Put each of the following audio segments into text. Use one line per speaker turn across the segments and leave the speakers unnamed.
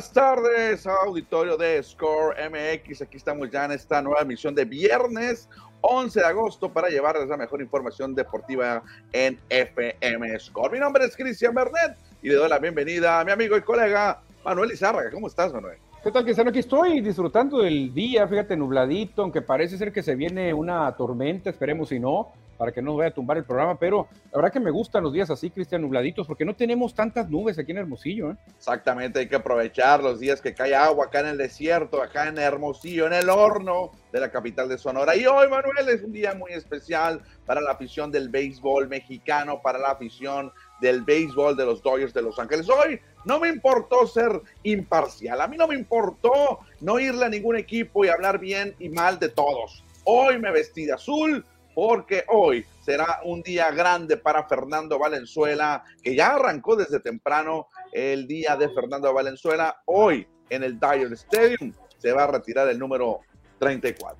buenas tardes, auditorio de Score MX. Aquí estamos ya en esta nueva emisión de viernes 11 de agosto para llevarles la mejor información deportiva en FM Score. Mi nombre es Cristian Bernet y le doy la bienvenida a mi amigo y colega Manuel Izárraga. ¿Cómo estás, Manuel?
¿Qué tal, Cristiano? Aquí estoy disfrutando del día, fíjate, nubladito, aunque parece ser que se viene una tormenta, esperemos si no, para que no vaya a tumbar el programa, pero la verdad que me gustan los días así, Cristian, nubladitos, porque no tenemos tantas nubes aquí en Hermosillo. ¿eh?
Exactamente, hay que aprovechar los días que cae agua acá en el desierto, acá en Hermosillo, en el horno de la capital de Sonora. Y hoy, Manuel, es un día muy especial para la afición del béisbol mexicano, para la afición del béisbol de los Dodgers de Los Ángeles. Hoy no me importó ser imparcial, a mí no me importó no irle a ningún equipo y hablar bien y mal de todos. Hoy me vestí de azul porque hoy será un día grande para Fernando Valenzuela, que ya arrancó desde temprano el día de Fernando Valenzuela. Hoy en el Dyer Stadium se va a retirar el número 34.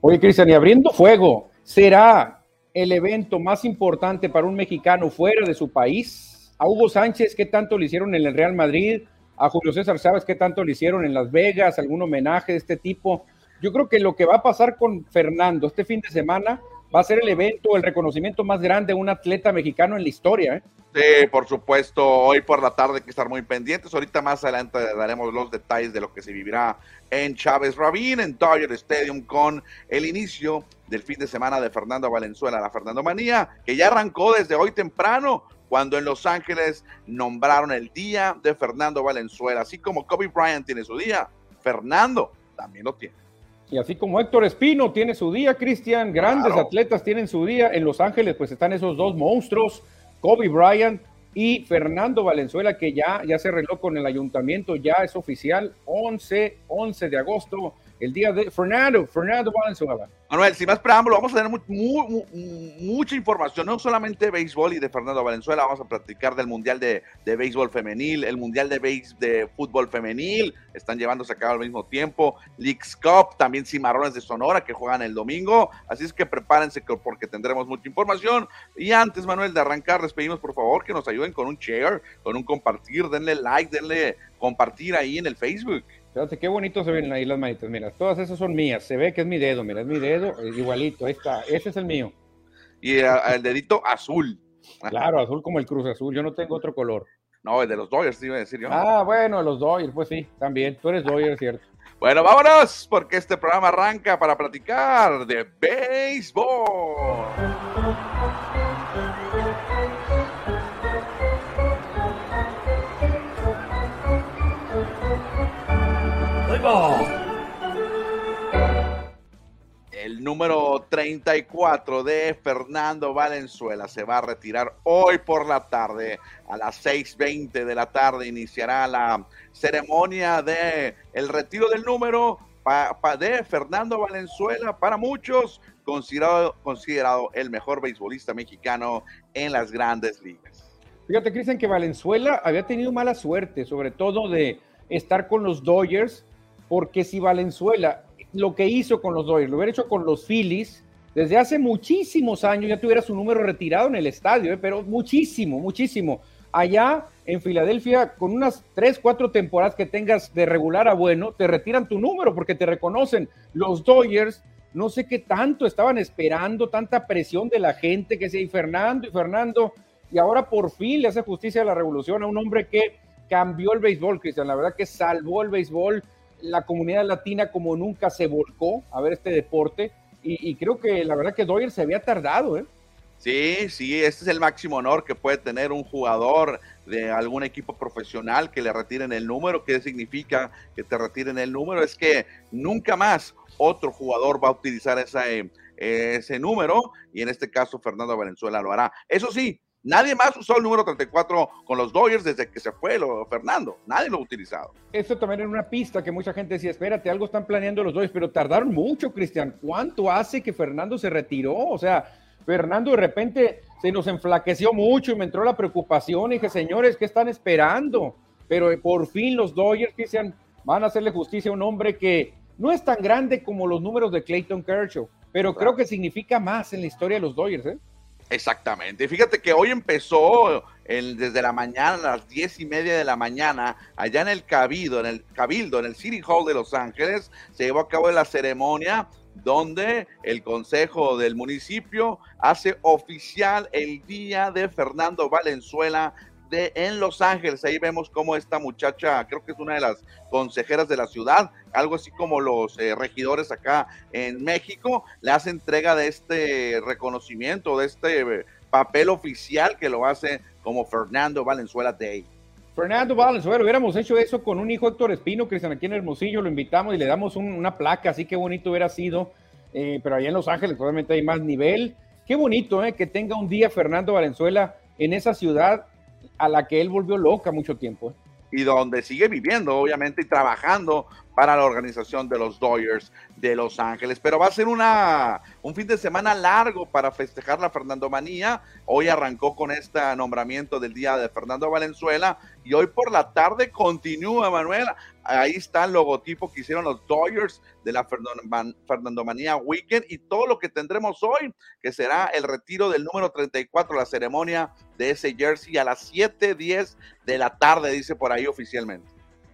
Oye, Cristian, y abriendo fuego, ¿será el evento más importante para un mexicano fuera de su país? a Hugo Sánchez, ¿qué tanto le hicieron en el Real Madrid? A Julio César Chávez, ¿qué tanto le hicieron en Las Vegas? ¿Algún homenaje de este tipo? Yo creo que lo que va a pasar con Fernando este fin de semana va a ser el evento, el reconocimiento más grande de un atleta mexicano en la historia. ¿eh?
Sí, por supuesto, hoy por la tarde hay que estar muy pendientes. Ahorita más adelante daremos los detalles de lo que se vivirá en Chávez Rabín, en Dodger Stadium, con el inicio del fin de semana de Fernando Valenzuela, la Fernando Manía, que ya arrancó desde hoy temprano cuando en Los Ángeles nombraron el día de Fernando Valenzuela. Así como Kobe Bryant tiene su día, Fernando también lo tiene.
Y así como Héctor Espino tiene su día, Cristian, grandes atletas tienen su día. En Los Ángeles, pues están esos dos monstruos, Kobe Bryant y Fernando Valenzuela, que ya, ya se arregló con el ayuntamiento, ya es oficial, 11, 11 de agosto el día de Fernando, Fernando Valenzuela.
Manuel, sin más preámbulo, vamos a tener mucha información, no solamente de béisbol y de Fernando Valenzuela, vamos a platicar del Mundial de, Béisbol Femenil, el Mundial de, Fútbol Femenil, están llevándose a cabo al mismo tiempo, Leagues Cup, también Cimarrones de Sonora que juegan el domingo, así es que prepárense porque tendremos mucha información. Y antes, Manuel, de arrancar, les pedimos por favor que nos ayuden con un share, con un compartir, denle like, denle compartir ahí en el Facebook.
Fíjate qué bonito se ven ahí las manitas. Mira, todas esas son mías. Se ve que es mi dedo. Mira, es mi dedo. igualito. Ahí está. Ese es el mío.
Y el, dedito azul.
Claro, azul como el Cruz Azul. Yo no tengo otro color.
No, el de los Dodgers, iba a decir yo.
Ah, bueno, los Dodgers, pues sí, también. Tú eres Dodgers, cierto.
Bueno, vámonos, porque este programa arranca para platicar de béisbol. El número 34 de Fernando Valenzuela se va a retirar hoy por la tarde. A las 6.20 de la tarde iniciará la ceremonia de el retiro del número de Fernando Valenzuela. Para muchos, considerado, considerado el mejor beisbolista mexicano en las grandes ligas.
Fíjate, Cristian, que Valenzuela había tenido mala suerte, sobre todo de estar con los Dodgers porque si Valenzuela lo que hizo con los Dodgers lo hubiera hecho con los Phillies, desde hace muchísimos años ya tuviera su número retirado en el estadio, ¿eh? pero muchísimo, muchísimo. Allá en Filadelfia, con unas tres, cuatro temporadas que tengas de regular a bueno, te retiran tu número porque te reconocen. Los Dodgers, no sé qué tanto estaban esperando, tanta presión de la gente que sea, y Fernando, y Fernando, y ahora por fin le hace justicia a la revolución a un hombre que cambió el béisbol, Cristian, la verdad que salvó el béisbol, la comunidad latina como nunca se volcó a ver este deporte y, creo que la verdad que Doyer se había tardado, ¿eh?
Sí, sí, este es el máximo honor que puede tener un jugador de algún equipo profesional que le retiren el número. ¿Qué significa que te retiren el número? Es que nunca más otro jugador va a utilizar ese, ese número y en este caso Fernando Valenzuela lo hará. Eso sí, Nadie más usó el número 34 con los Dodgers desde que se fue lo, Fernando. Nadie lo ha utilizado.
Eso también era una pista que mucha gente decía, espérate, algo están planeando los Dodgers, pero tardaron mucho, Cristian. ¿Cuánto hace que Fernando se retiró? O sea, Fernando de repente se nos enflaqueció mucho y me entró la preocupación y dije, señores, ¿qué están esperando? Pero por fin los Dodgers, Cristian, van a hacerle justicia a un hombre que no es tan grande como los números de Clayton Kershaw, pero creo que significa más en la historia de los Dodgers, ¿eh?
Exactamente. Fíjate que hoy empezó el, desde la mañana, a las diez y media de la mañana, allá en el Cabildo, en el Cabildo, en el City Hall de Los Ángeles, se llevó a cabo la ceremonia donde el Consejo del Municipio hace oficial el día de Fernando Valenzuela en Los Ángeles. Ahí vemos cómo esta muchacha, creo que es una de las consejeras de la ciudad, algo así como los eh, regidores acá en México, le hace entrega de este reconocimiento, de este eh, papel oficial que lo hace como Fernando Valenzuela Day.
Fernando Valenzuela, hubiéramos hecho eso con un hijo Héctor Espino, Cristian, aquí en Hermosillo, lo invitamos y le damos una placa, así que bonito hubiera sido, eh, pero allá en Los Ángeles probablemente hay más nivel. Qué bonito eh, que tenga un día Fernando Valenzuela en esa ciudad a la que él volvió loca mucho tiempo. ¿eh?
Y donde sigue viviendo, obviamente, y trabajando para la organización de los Dodgers de Los Ángeles. Pero va a ser una, un fin de semana largo para festejar la Fernando Manía. Hoy arrancó con este nombramiento del día de Fernando Valenzuela y hoy por la tarde continúa, Manuela. Ahí está el logotipo que hicieron los Dodgers de la Fernando Manía Weekend y todo lo que tendremos hoy, que será el retiro del número 34, la ceremonia de ese jersey a las 7:10 de la tarde, dice por ahí oficialmente.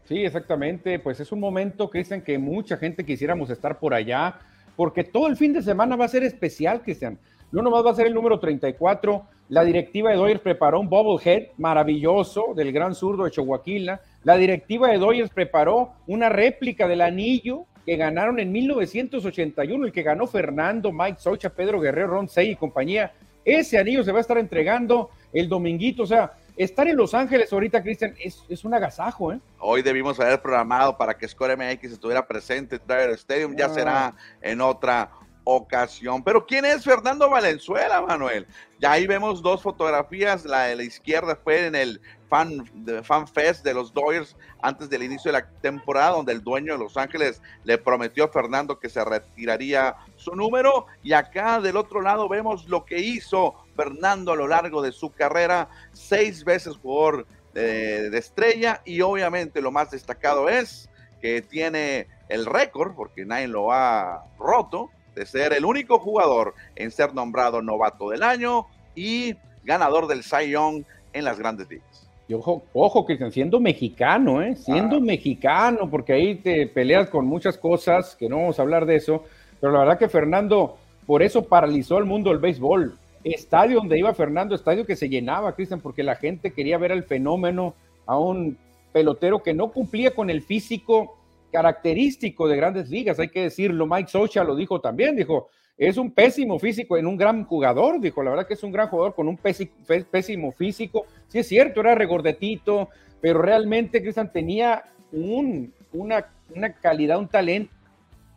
Sí, exactamente. Pues es un momento, Cristian, que mucha gente quisiéramos estar por allá, porque todo el fin de semana va a ser especial, Cristian. No nomás va a ser el número 34. La directiva de Doyers preparó un bobblehead maravilloso del gran zurdo de Chihuahua. La directiva de Doyers preparó una réplica del anillo que ganaron en 1981, el que ganó Fernando, Mike Socha, Pedro Guerrero, Ron Sey y compañía. Ese anillo se va a estar entregando el dominguito. O sea, estar en Los Ángeles ahorita, Cristian, es, un agasajo, ¿eh?
Hoy debimos haber programado para que Score MX estuviera presente en Tiger Stadium, ya será ah. en otra ocasión. Pero ¿quién es Fernando Valenzuela, Manuel? Ya ahí vemos dos fotografías, la de la izquierda fue en el fan, fan fest de los Dodgers antes del inicio de la temporada, donde el dueño de Los Ángeles le prometió a Fernando que se retiraría su número. Y acá del otro lado vemos lo que hizo Fernando a lo largo de su carrera, seis veces jugador de, de estrella y obviamente lo más destacado es que tiene el récord, porque nadie lo ha roto, de ser el único jugador en ser nombrado novato del año y ganador del Cy Young en las grandes ligas.
Y ojo, ojo, Cristian, siendo mexicano, ¿eh? siendo ah. mexicano, porque ahí te peleas con muchas cosas, que no vamos a hablar de eso, pero la verdad que Fernando, por eso paralizó el mundo del béisbol estadio donde iba Fernando, estadio que se llenaba, Cristian, porque la gente quería ver al fenómeno, a un pelotero que no cumplía con el físico característico de grandes ligas, hay que decirlo, Mike Socha lo dijo también, dijo, es un pésimo físico en un gran jugador, dijo, la verdad que es un gran jugador con un pésimo físico, sí es cierto, era regordetito, pero realmente Cristian tenía un, una, una calidad, un talento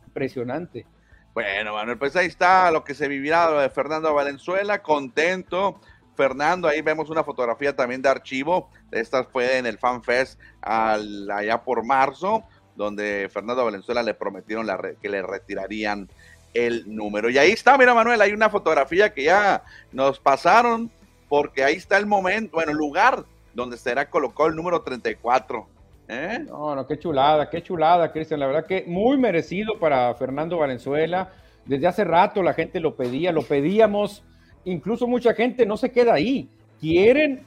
impresionante.
Bueno, Manuel, pues ahí está lo que se vivirá de Fernando Valenzuela, contento. Fernando, ahí vemos una fotografía también de archivo. Esta fue en el Fan Fest allá por marzo, donde Fernando Valenzuela le prometieron que le retirarían el número. Y ahí está, mira Manuel, hay una fotografía que ya nos pasaron, porque ahí está el momento, bueno, el lugar donde será colocado el número 34
¿Eh? No, no, qué chulada, qué chulada, Cristian. La verdad que muy merecido para Fernando Valenzuela. Desde hace rato la gente lo pedía, lo pedíamos. Incluso mucha gente no se queda ahí. Quieren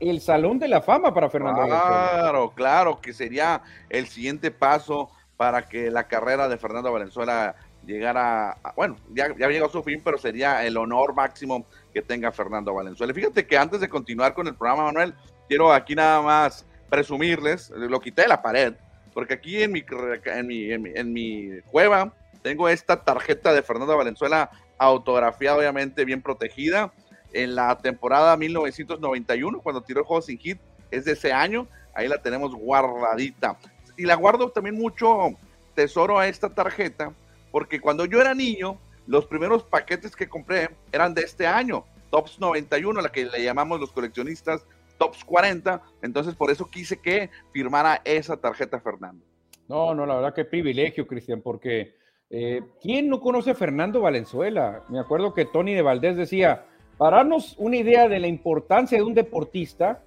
el Salón de la Fama para Fernando
Valenzuela. Claro, claro, que sería el siguiente paso para que la carrera de Fernando Valenzuela llegara, a, bueno, ya, ya llegó a su fin, pero sería el honor máximo que tenga Fernando Valenzuela. Fíjate que antes de continuar con el programa, Manuel, quiero aquí nada más presumirles, lo quité de la pared, porque aquí en mi, en mi, en mi, cueva tengo esta tarjeta de Fernando Valenzuela autografiada, obviamente bien protegida, en la temporada 1991, cuando tiró el juego sin hit, es de ese año, ahí la tenemos guardadita. Y la guardo también mucho tesoro a esta tarjeta, porque cuando yo era niño, los primeros paquetes que compré eran de este año, Tops 91, la que le llamamos los coleccionistas tops 40, entonces por eso quise que firmara esa tarjeta Fernando.
No, no, la verdad que privilegio, Cristian, porque eh, ¿quién no conoce a Fernando Valenzuela? Me acuerdo que Tony de Valdés decía, para darnos una idea de la importancia de un deportista,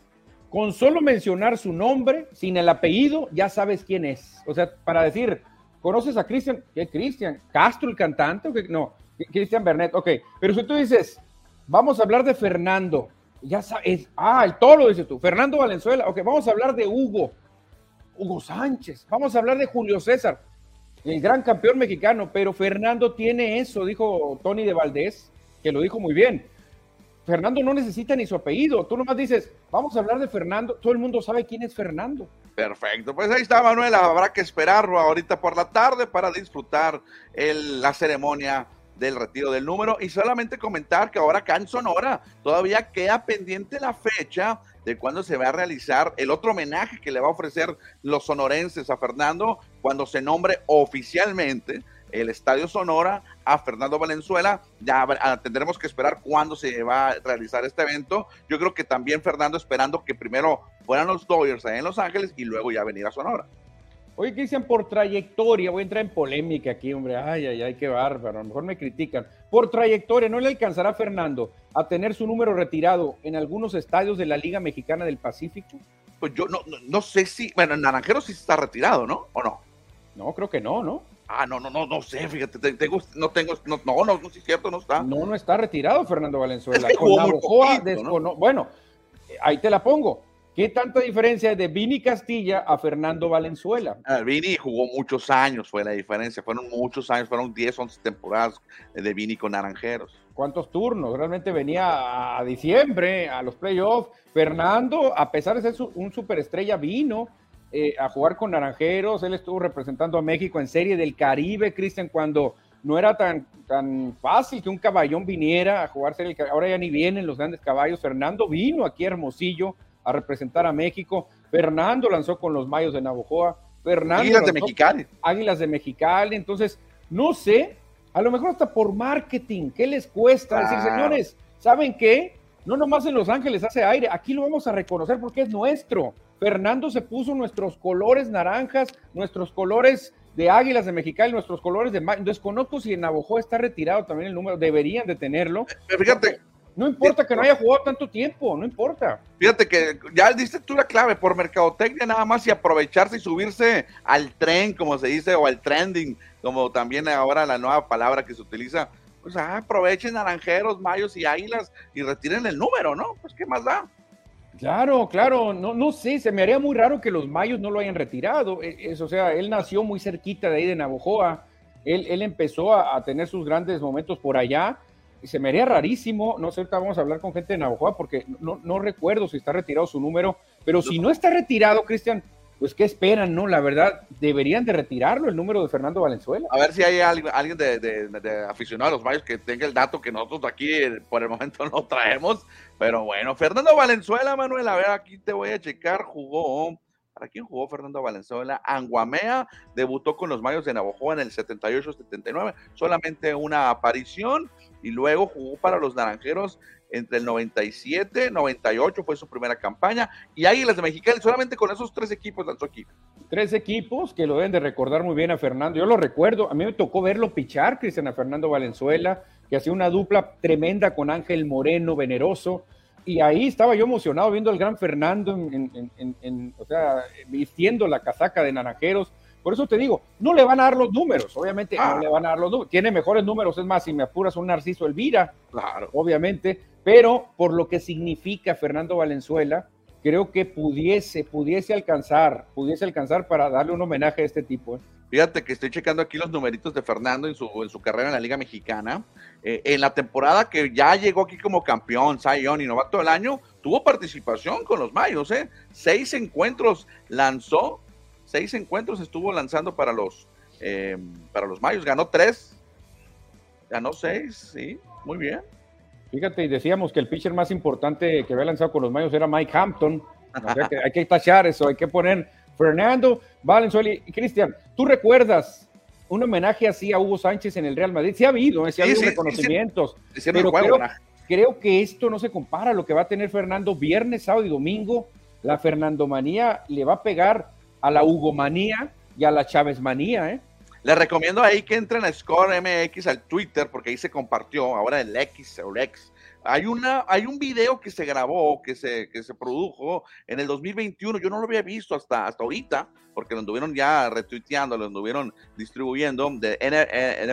con solo mencionar su nombre, sin el apellido, ya sabes quién es. O sea, para decir, ¿conoces a Cristian? ¿Qué Cristian? ¿Castro el cantante? No, Cristian Bernet, ok. Pero si tú dices, vamos a hablar de Fernando. Ya sabes, ah, el toro, dices tú. Fernando Valenzuela. Ok, vamos a hablar de Hugo. Hugo Sánchez. Vamos a hablar de Julio César, el gran campeón mexicano. Pero Fernando tiene eso, dijo Tony de Valdés, que lo dijo muy bien. Fernando no necesita ni su apellido. Tú nomás dices, vamos a hablar de Fernando. Todo el mundo sabe quién es Fernando.
Perfecto, pues ahí está Manuel. Habrá que esperarlo ahorita por la tarde para disfrutar la ceremonia del retiro del número y solamente comentar que ahora acá en Sonora todavía queda pendiente la fecha de cuando se va a realizar el otro homenaje que le va a ofrecer los sonorenses a Fernando cuando se nombre oficialmente el Estadio Sonora a Fernando Valenzuela. Ya ah, tendremos que esperar cuándo se va a realizar este evento. Yo creo que también Fernando esperando que primero fueran los Dodgers en Los Ángeles y luego ya venir a Sonora.
Oye, dicen por trayectoria, voy a entrar en polémica aquí, hombre, ay, ay, ay, qué bárbaro, a lo mejor me critican. Por trayectoria, ¿no le alcanzará a Fernando a tener su número retirado en algunos estadios de la Liga Mexicana del Pacífico?
Pues yo no, no, sé si, bueno, en Naranjero sí está retirado, ¿no? ¿O no?
No, creo que no, ¿no?
Ah, no, no, no, no sé, fíjate, tengo, no tengo, no, no, no, no, sí es cierto, no está.
No, no está retirado Fernando Valenzuela. Con Bueno, ahí te la pongo. ¿Qué tanta diferencia de Vini Castilla a Fernando Valenzuela?
Ah, Vini jugó muchos años, fue la diferencia. Fueron muchos años, fueron 10, 11 temporadas de Vini con Naranjeros.
¿Cuántos turnos? Realmente venía a diciembre, a los playoffs. Fernando, a pesar de ser un superestrella, vino eh, a jugar con Naranjeros. Él estuvo representando a México en Serie del Caribe, Cristian, cuando no era tan, tan fácil que un caballón viniera a jugar Serie del Caribe. Ahora ya ni vienen los grandes caballos. Fernando vino aquí a Hermosillo a representar a México. Fernando lanzó con los Mayos de Navojoa. Fernando
Águilas de Mexicali.
Águilas de Mexicali. Entonces, no sé, a lo mejor hasta por marketing, ¿qué les cuesta? Decir, señores, ¿saben qué? No nomás en Los Ángeles hace aire, aquí lo vamos a reconocer porque es nuestro. Fernando se puso nuestros colores naranjas, nuestros colores de Águilas de Mexicali, nuestros colores de Desconozco si en Navojoa está retirado también el número, deberían de tenerlo.
fíjate,
no importa que no haya jugado tanto tiempo, no importa.
Fíjate que ya diste tú la clave por mercadotecnia nada más y aprovecharse y subirse al tren, como se dice, o al trending, como también ahora la nueva palabra que se utiliza. Pues ah, aprovechen naranjeros, mayos y águilas y retiren el número, ¿no? Pues qué más da.
Claro, claro, no, no sé, se me haría muy raro que los mayos no lo hayan retirado. E, o sea, él nació muy cerquita de ahí de Navojoa, él, él empezó a tener sus grandes momentos por allá se me haría rarísimo, no sé, ahorita vamos a hablar con gente de Navajoa porque no, no recuerdo si está retirado su número, pero si no está retirado, Cristian, pues qué esperan, ¿no? La verdad, deberían de retirarlo el número de Fernando Valenzuela.
A ver si hay alguien de, de, aficionado a los Mayos que tenga el dato que nosotros aquí eh, por el momento no traemos, pero bueno, Fernando Valenzuela, Manuel, a ver, aquí te voy a checar, jugó ¿Para quién jugó Fernando Valenzuela? Anguamea debutó con los Mayos de Navajo en el 78-79, solamente una aparición y luego jugó para los Naranjeros entre el 97, 98 fue su primera campaña y Águilas de Mexicali solamente con esos tres equipos lanzó aquí.
Tres equipos que lo deben de recordar muy bien a Fernando. Yo lo recuerdo, a mí me tocó verlo pichar, Cristian, a Fernando Valenzuela, que hacía una dupla tremenda con Ángel Moreno, veneroso y ahí estaba yo emocionado viendo al gran Fernando, vistiendo la casaca de Naranjeros. Por eso te digo, no le van a dar los números, obviamente no ah. le van a dar los números. Tiene mejores números, es más, si me apuras un Narciso Elvira, claro. obviamente, pero por lo que significa Fernando Valenzuela, creo que pudiese, pudiese alcanzar, pudiese alcanzar para darle un homenaje a este tipo. ¿eh?
Fíjate que estoy checando aquí los numeritos de Fernando en su, en su carrera en la Liga Mexicana. Eh, en la temporada que ya llegó aquí como campeón, Zion y novato del año, tuvo participación con los Mayos, ¿eh? Seis encuentros lanzó, seis encuentros estuvo lanzando para los, eh, para los Mayos. Ganó tres, ganó seis, sí, muy bien.
Fíjate, y decíamos que el pitcher más importante que había lanzado con los Mayos era Mike Hampton. hay que tachar eso, hay que poner Fernando Valenzuela y Cristian, ¿tú recuerdas un homenaje así a Hugo Sánchez en el Real Madrid? Sí ha habido, ¿eh? sí ha habido reconocimientos, pero creo, que esto no se compara a lo que va a tener Fernando viernes, sábado y domingo. La Fernandomanía le va a pegar a la Hugomanía y a la Chávezmanía, ¿eh?
Les recomiendo ahí que entren a Score MX al Twitter, porque ahí se compartió, ahora el X o el X, hay, una, hay un video que se grabó, que se, que se produjo en el 2021. Yo no lo había visto hasta, hasta ahorita, porque lo anduvieron ya retuiteando, lo anduvieron distribuyendo de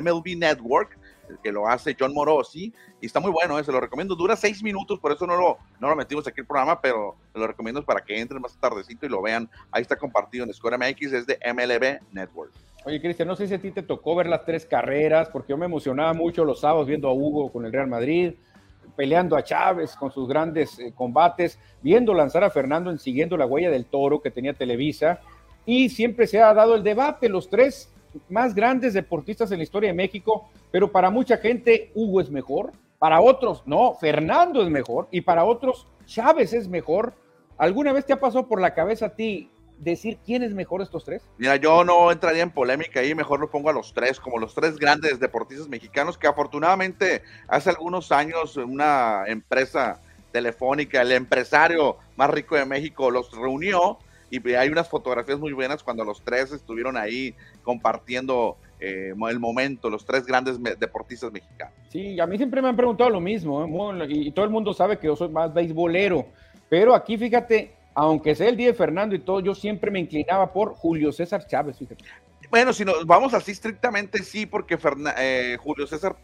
MLB Network. Que lo hace John Morosi, y está muy bueno, eh, se lo recomiendo. Dura seis minutos, por eso no lo, no lo metimos aquí el programa, pero lo recomiendo para que entren más tardecito y lo vean. Ahí está compartido en Score MX, es de MLB Network.
Oye, Cristian, no sé si a ti te tocó ver las tres carreras, porque yo me emocionaba mucho los sábados viendo a Hugo con el Real Madrid, peleando a Chávez con sus grandes eh, combates, viendo lanzar a Fernando en siguiendo la huella del toro que tenía Televisa, y siempre se ha dado el debate, los tres más grandes deportistas en la historia de México, pero para mucha gente Hugo es mejor, para otros no, Fernando es mejor, y para otros Chávez es mejor. ¿Alguna vez te ha pasado por la cabeza a ti decir quién es mejor estos tres?
Mira, yo no entraría en polémica ahí, mejor lo pongo a los tres, como los tres grandes deportistas mexicanos que afortunadamente hace algunos años una empresa telefónica, el empresario más rico de México, los reunió y hay unas fotografías muy buenas cuando los tres estuvieron ahí compartiendo eh, el momento, los tres grandes deportistas mexicanos.
Sí, a mí siempre me han preguntado lo mismo, ¿eh? y todo el mundo sabe que yo soy más beisbolero, pero aquí fíjate, aunque sea el día de Fernando y todo, yo siempre me inclinaba por Julio César Chávez, fíjate.
Bueno, si nos vamos así estrictamente, sí, porque eh, Julio César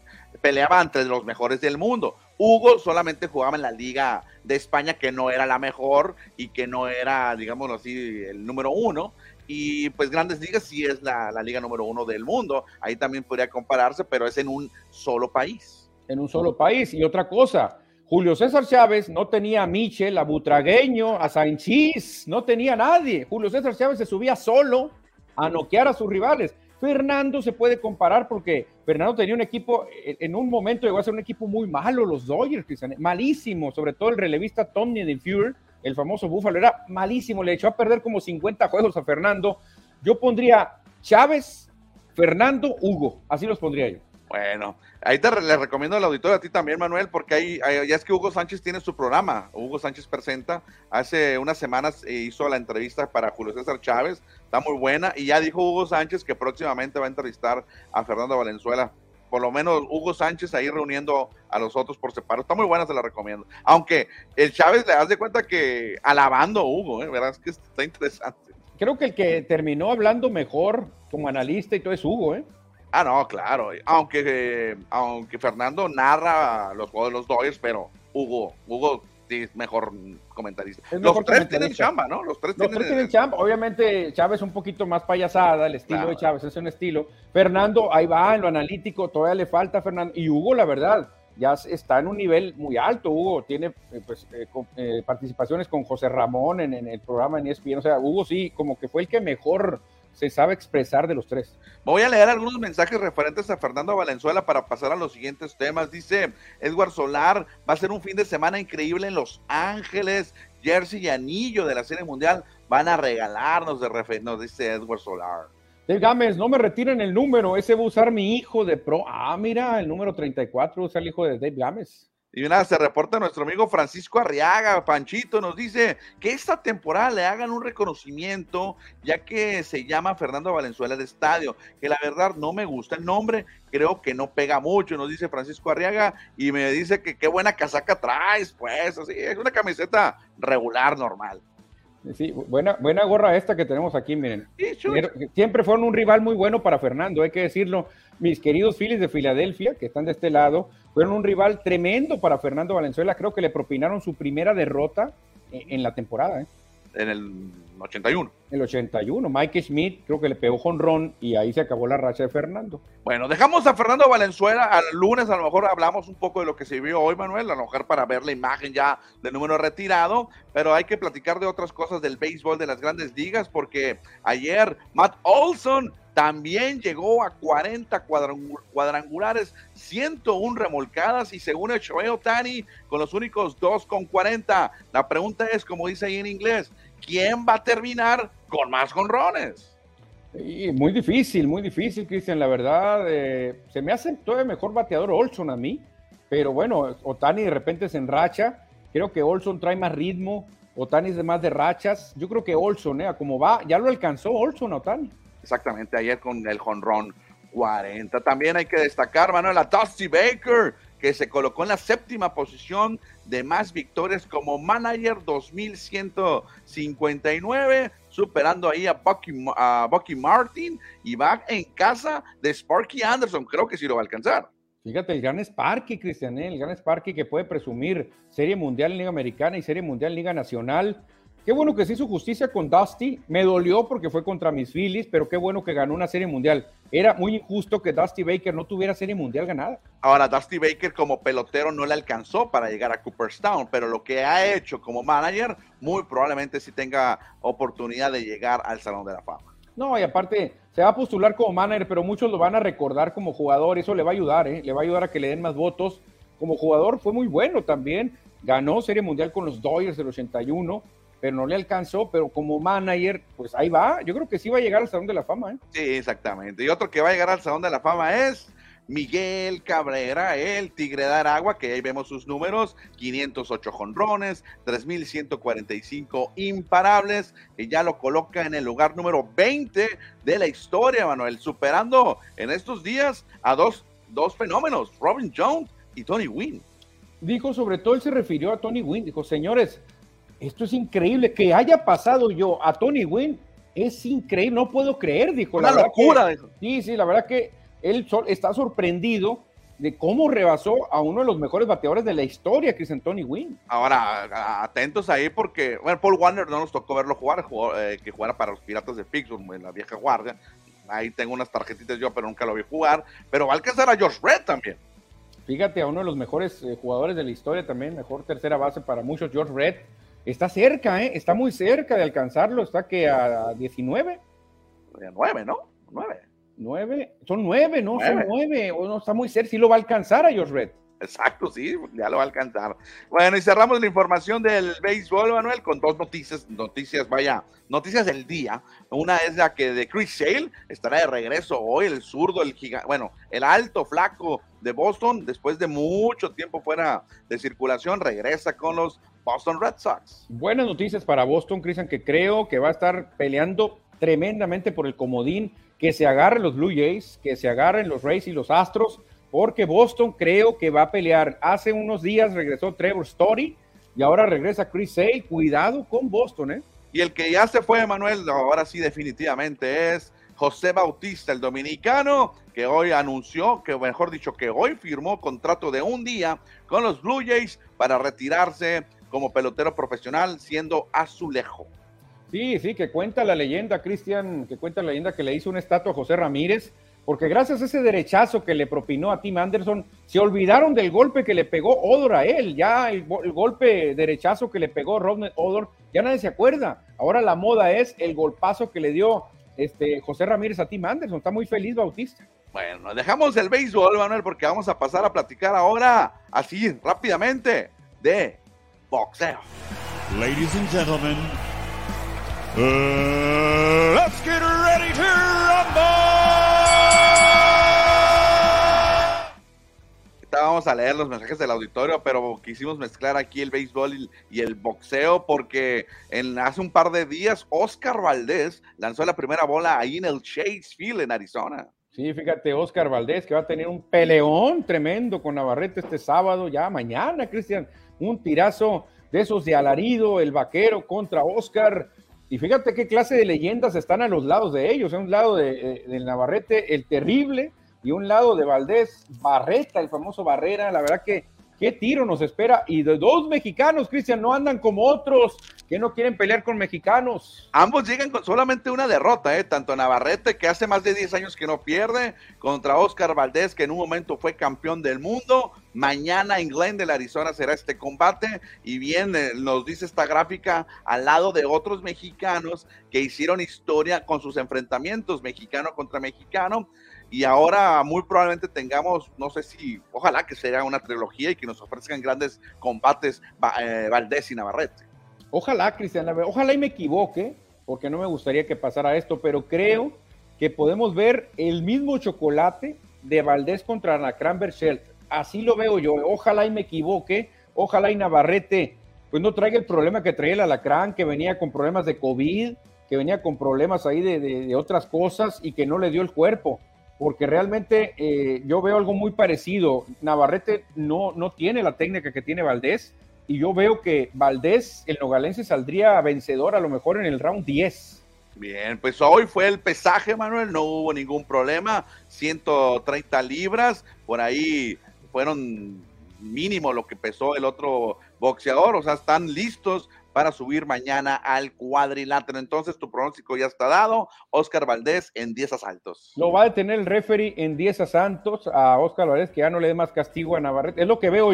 peleaba entre los mejores del mundo. Hugo solamente jugaba en la Liga de España, que no era la mejor y que no era, digámoslo así, el número uno. Y pues Grandes Ligas sí es la, la liga número uno del mundo. Ahí también podría compararse, pero es en un solo país.
En un solo país. Y otra cosa, Julio César Chávez no tenía a Michel, a Butragueño, a Sanchís, no tenía a nadie. Julio César Chávez se subía solo a noquear a sus rivales. Fernando se puede comparar porque Fernando tenía un equipo, en un momento llegó a ser un equipo muy malo, los Dodgers, malísimo, sobre todo el relevista Tommy de Fury, el famoso Búfalo, era malísimo, le echó a perder como 50 juegos a Fernando. Yo pondría Chávez, Fernando, Hugo, así los pondría yo.
Bueno, ahí te le recomiendo al auditorio a ti también, Manuel, porque ahí, ya es que Hugo Sánchez tiene su programa. Hugo Sánchez presenta. Hace unas semanas eh, hizo la entrevista para Julio César Chávez. Está muy buena. Y ya dijo Hugo Sánchez que próximamente va a entrevistar a Fernando Valenzuela. Por lo menos Hugo Sánchez ahí reuniendo a los otros por separado. Está muy buena, se la recomiendo. Aunque el Chávez le das de cuenta que alabando a Hugo, ¿eh? ¿verdad? Es que está interesante.
Creo que el que terminó hablando mejor como analista y todo es Hugo, ¿eh?
Ah, no, claro. Aunque, aunque Fernando narra los juegos de los Dodgers, pero Hugo, Hugo sí es mejor comentarista. los tres tienen chamba, ¿no?
Los tres, tienen, chamba. Obviamente Chávez un poquito más payasada, el estilo de Chávez es un estilo. Fernando, ahí va en lo analítico, todavía le falta a Fernando. Y Hugo, la verdad, ya está en un nivel muy alto. Hugo tiene eh, pues, eh, eh, participaciones con José Ramón en, en, el programa en ESPN. O sea, Hugo sí, como que fue el que mejor se sabe expresar de los tres.
Voy a leer algunos mensajes referentes a Fernando Valenzuela para pasar a los siguientes temas. Dice Edward Solar, va a ser un fin de semana increíble en Los Ángeles, jersey y anillo de la Serie Mundial. Van a regalarnos de nos dice Edward Solar.
Dave Gámez, no me retiren el número, ese va a usar mi hijo de pro. Ah, mira, el número 34 usa el hijo de Dave Gámez.
Y nada, se reporta nuestro amigo Francisco Arriaga, Panchito, nos dice que esta temporada le hagan un reconocimiento, ya que se llama Fernando Valenzuela de Estadio, que la verdad no me gusta el nombre, creo que no pega mucho, nos dice Francisco Arriaga, y me dice que qué buena casaca traes, pues, así, es una camiseta regular, normal.
Sí, buena, buena gorra esta que tenemos aquí, miren. Siempre fueron un rival muy bueno para Fernando, hay que decirlo. Mis queridos Phillies de Filadelfia, que están de este lado, fueron un rival tremendo para Fernando Valenzuela. Creo que le propinaron su primera derrota en, la temporada. ¿eh?
En el 81.
El 81. Mike Schmidt creo que le pegó jonrón y ahí se acabó la racha de Fernando.
Bueno, dejamos a Fernando Valenzuela. Al lunes a lo mejor hablamos un poco de lo que se vio hoy, Manuel, a lo mejor para ver la imagen ya del número retirado, pero hay que platicar de otras cosas del béisbol de las grandes ligas porque ayer Matt Olson también llegó a 40 cuadrangulares, 101 remolcadas y según el Shohei Otani, con los únicos dos con 40. La pregunta es, como dice ahí en inglés, ¿quién va a terminar con más jonrones?
muy difícil, muy difícil, Cristian. La verdad, eh, se me hace todavía mejor bateador Olson a mí, pero bueno, Otani de repente se enracha. Creo que Olson trae más ritmo, Otani es de más de rachas. Yo creo que Olson, eh, como va, ya lo alcanzó Olson a Otani.
Exactamente, ayer con el jonrón 40. También hay que destacar, Manuel, a Dusty Baker, que se colocó en la séptima posición de más victorias como manager 2159, superando ahí a Bucky, a Bucky Martin y va en casa de Sparky Anderson. Creo que sí lo va a alcanzar.
Fíjate, el gran Sparky, Cristian, ¿eh? el gran Sparky que puede presumir Serie Mundial en Liga Americana y Serie Mundial Liga Nacional. Qué bueno que se hizo justicia con Dusty. Me dolió porque fue contra mis Phillies, pero qué bueno que ganó una Serie Mundial. Era muy injusto que Dusty Baker no tuviera Serie Mundial ganada.
Ahora, Dusty Baker como pelotero no le alcanzó para llegar a Cooperstown, pero lo que ha hecho como manager, muy probablemente sí tenga oportunidad de llegar al Salón de la Fama.
No, y aparte, se va a postular como manager, pero muchos lo van a recordar como jugador. Eso le va a ayudar, ¿eh? le va a ayudar a que le den más votos. Como jugador fue muy bueno también. Ganó Serie Mundial con los Dodgers del 81, pero no le alcanzó. Pero como manager, pues ahí va. Yo creo que sí va a llegar al Salón de la Fama. ¿eh?
Sí, exactamente. Y otro que va a llegar al Salón de la Fama es Miguel Cabrera, el Tigre de Aragua, que ahí vemos sus números, 508 jonrones, 3.145 imparables, y ya lo coloca en el lugar número 20 de la historia, Manuel, superando en estos días a dos, dos fenómenos, Robin Jones y Tony Wynn.
Dijo, sobre todo él se refirió a Tony Wynn, dijo, señores, esto es increíble, que haya pasado yo a Tony Wynn, es increíble, no puedo creer, dijo.
Una locura,
dijo. Sí, sí, la verdad que él está sorprendido de cómo rebasó a uno de los mejores bateadores de la historia, que es Anthony Wynn.
Ahora, atentos ahí porque, bueno, Paul Warner no nos tocó verlo jugar, eh, que jugara para los Piratas de Pittsburgh en la vieja guardia. Ahí tengo unas tarjetitas yo, pero nunca lo vi jugar. Pero va a alcanzar a George Red también.
Fíjate, a uno de los mejores eh, jugadores de la historia también, mejor tercera base para muchos, George Red. Está cerca, ¿eh? Está muy cerca de alcanzarlo, está que a 19.
A 9, ¿no? 9.
Nueve, son nueve, ¿no? Son nueve, o no está muy cerca, sí lo va a alcanzar a George Red.
Exacto, sí, ya lo va a alcanzar. Bueno, y cerramos la información del béisbol, Manuel, con dos noticias, noticias, vaya, noticias del día. Una es la que de Chris Sale estará de regreso hoy, el zurdo, el gigante, bueno, el alto, flaco de Boston, después de mucho tiempo fuera de circulación, regresa con los Boston Red Sox.
Buenas noticias para Boston, Cristian, que creo que va a estar peleando tremendamente por el comodín que se agarren los Blue Jays, que se agarren los Rays y los Astros, porque Boston creo que va a pelear. Hace unos días regresó Trevor Story y ahora regresa Chris Sale. Cuidado con Boston, ¿eh?
Y el que ya se fue, Manuel, ahora sí definitivamente es José Bautista, el dominicano, que hoy anunció, que mejor dicho, que hoy firmó contrato de un día con los Blue Jays para retirarse como pelotero profesional siendo azulejo.
Sí, sí, que cuenta la leyenda, Cristian, que cuenta la leyenda que le hizo una estatua a José Ramírez, porque gracias a ese derechazo que le propinó a Tim Anderson, se olvidaron del golpe que le pegó Odor a él, ya el, golpe derechazo que le pegó Rodney Odor, ya nadie se acuerda. Ahora la moda es el golpazo que le dio este José Ramírez a Tim Anderson, está muy feliz Bautista.
Bueno, dejamos el béisbol, Manuel, porque vamos a pasar a platicar ahora, así, rápidamente, de boxeo.
Ladies and gentlemen, Uh, let's get ready to rumble.
Vamos a leer los mensajes del auditorio, pero quisimos mezclar aquí el béisbol y, el boxeo porque en, hace un par de días Oscar Valdés lanzó la primera bola ahí en el Chase Field en Arizona.
Sí, fíjate, Oscar Valdés que va a tener un peleón tremendo con Navarrete este sábado, ya mañana, Cristian, un tirazo de esos de alarido, el vaquero contra Oscar. Y fíjate qué clase de leyendas están a los lados de ellos. A un lado de, del Navarrete, el terrible, y un lado de Valdés, Barreta, el famoso Barrera. La verdad que qué tiro nos espera. Y de dos mexicanos, Cristian, no andan como otros que no quieren pelear con mexicanos.
Ambos llegan con solamente una derrota, ¿eh? tanto Navarrete, que hace más de 10 años que no pierde, contra Oscar Valdés, que en un momento fue campeón del mundo. Mañana en Glendale, Arizona, será este combate. Y bien, eh, nos dice esta gráfica al lado de otros mexicanos que hicieron historia con sus enfrentamientos mexicano contra mexicano y ahora muy probablemente tengamos, no sé si, ojalá que sea una trilogía y que nos ofrezcan grandes combates eh, Valdés y Navarrete.
Ojalá, Cristian, ojalá y me equivoque, porque no me gustaría que pasara esto, pero creo que podemos ver el mismo chocolate de Valdés contra la Berchelt. Así lo veo yo. Ojalá y me equivoque, ojalá y Navarrete pues no traiga el problema que traía el alacrán, que venía con problemas de COVID, que venía con problemas ahí de, de otras cosas y que no le dio el cuerpo porque realmente eh, yo veo algo muy parecido. Navarrete no, no tiene la técnica que tiene Valdés y yo veo que Valdés, el nogalense, saldría vencedor a lo mejor en el round 10.
Bien, pues hoy fue el pesaje, Manuel, no hubo ningún problema, 130 libras, por ahí fueron mínimo lo que pesó el otro boxeador, o sea, están listos para subir mañana al cuadrilátero. Entonces, tu pronóstico ya está dado. Oscar Valdés en 10 asaltos.
Lo va a detener el referee en 10 asaltos a Oscar Valdés, que ya no le dé más castigo a Navarrete. Es lo que veo.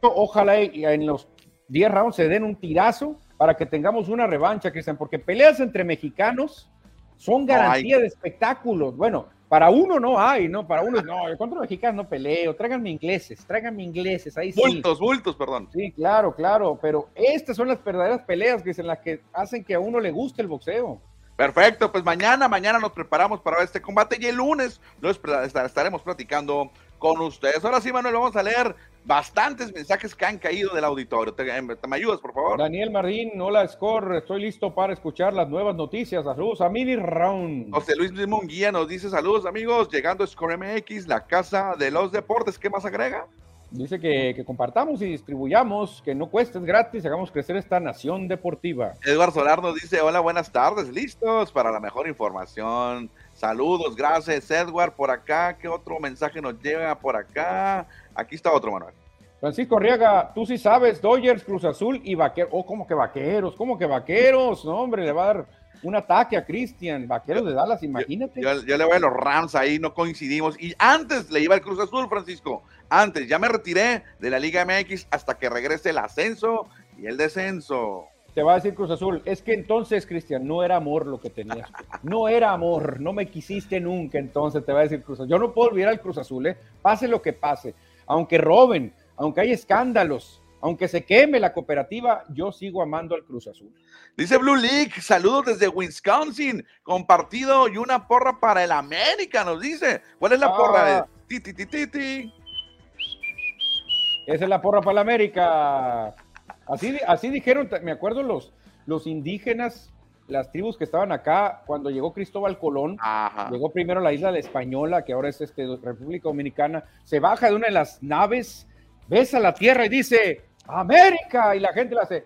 Ojalá en los 10 rounds se den un tirazo para que tengamos una revancha, Cristian, porque peleas entre mexicanos son garantía de espectáculos. Bueno, para uno no hay, ¿no? Para uno no, yo contra mexicanos no peleo, tráiganme ingleses, tráiganme ingleses, ahí sí.
Bultos, bultos, perdón.
Sí, claro, claro, pero estas son las verdaderas peleas, que en las que hacen que a uno le guste el boxeo.
Perfecto, pues mañana, mañana nos preparamos para este combate y el lunes lo estaremos platicando con ustedes. Ahora sí, Manuel, vamos a leer bastantes mensajes que han caído del auditorio. ¿Te, me ayudas, por favor?
Daniel Marín, hola, Score. Estoy listo para escuchar las nuevas noticias. Saludos a Mini Round.
José Luis Munguía nos dice saludos, amigos. Llegando a Score MX, la casa de los deportes. ¿Qué más agrega?
Dice que, que, compartamos y distribuyamos, que no cueste, es gratis, hagamos crecer esta nación deportiva.
Eduardo Solar nos dice, hola, buenas tardes, listos para la mejor información. Saludos, gracias Edward por acá. ¿Qué otro mensaje nos llega por acá? Aquí está otro, Manuel.
Francisco Arriaga, tú sí sabes, Dodgers, Cruz Azul y Vaqueros. Oh, ¿cómo que Vaqueros? ¿Cómo que Vaqueros? No, hombre, le va a dar un ataque a Cristian. Vaqueros de Dallas, imagínate.
Yo, le voy a los Rams ahí, no coincidimos. Y antes le iba el Cruz Azul, Francisco. Antes, ya me retiré de la Liga MX hasta que regrese el ascenso y el descenso.
Te va a decir Cruz Azul, es que entonces, Cristian, no era amor lo que tenías. No era amor, no me quisiste nunca, entonces te va a decir Cruz Azul. Yo no puedo olvidar al Cruz Azul, ¿eh? pase lo que pase. Aunque roben, aunque hay escándalos, aunque se queme la cooperativa, yo sigo amando al Cruz Azul.
Dice Blue League, saludos desde Wisconsin, compartido y una porra para el América, nos dice. ¿Cuál es la porra? De... Ti, ti, ti,
Esa es la porra para el América. Así, así dijeron, me acuerdo los, los indígenas, las tribus que estaban acá cuando llegó Cristóbal Colón, llegó primero a la isla de Española, que ahora es este, República Dominicana, se baja de una de las naves, besa la tierra y dice, América, y la gente la hace,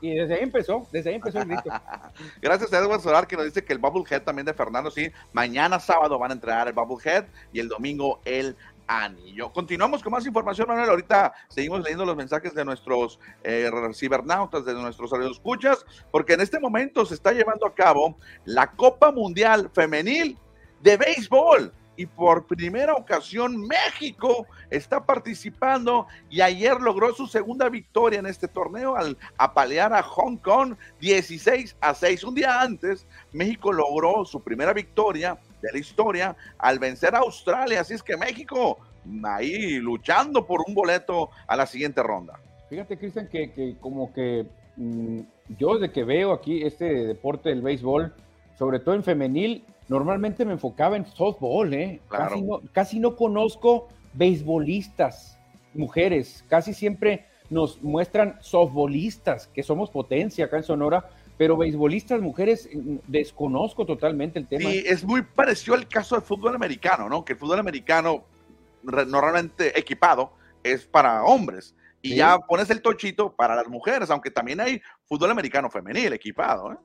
y desde ahí empezó, desde ahí empezó el grito.
Gracias a Edward Solar que nos dice que el Bubblehead también de Fernando, sí, mañana sábado van a entregar el Bubblehead y el domingo el anillo. Continuamos con más información, Manuel. Ahorita seguimos leyendo los mensajes de nuestros eh, cibernautas, de nuestros escuchas, porque en este momento se está llevando a cabo la Copa Mundial Femenil de Béisbol. Y por primera ocasión México está participando y ayer logró su segunda victoria en este torneo al apalear a Hong Kong 16 a 6. Un día antes, México logró su primera victoria de la historia al vencer a Australia. Así es que México ahí luchando por un boleto a la siguiente ronda.
Fíjate, Cristian, que, como que mm, yo desde que veo aquí este deporte del béisbol, sobre todo en femenil, normalmente me enfocaba en softball, ¿eh? Casi, no, casi no conozco beisbolistas, mujeres, casi siempre nos muestran softballistas, que somos potencia acá en Sonora, pero beisbolistas mujeres mm, desconozco totalmente el tema.
Sí, es muy parecido al caso del fútbol americano, ¿no? Que el fútbol americano normalmente equipado es para hombres y ya pones el tochito para las mujeres, aunque también hay fútbol americano femenil equipado, ¿eh?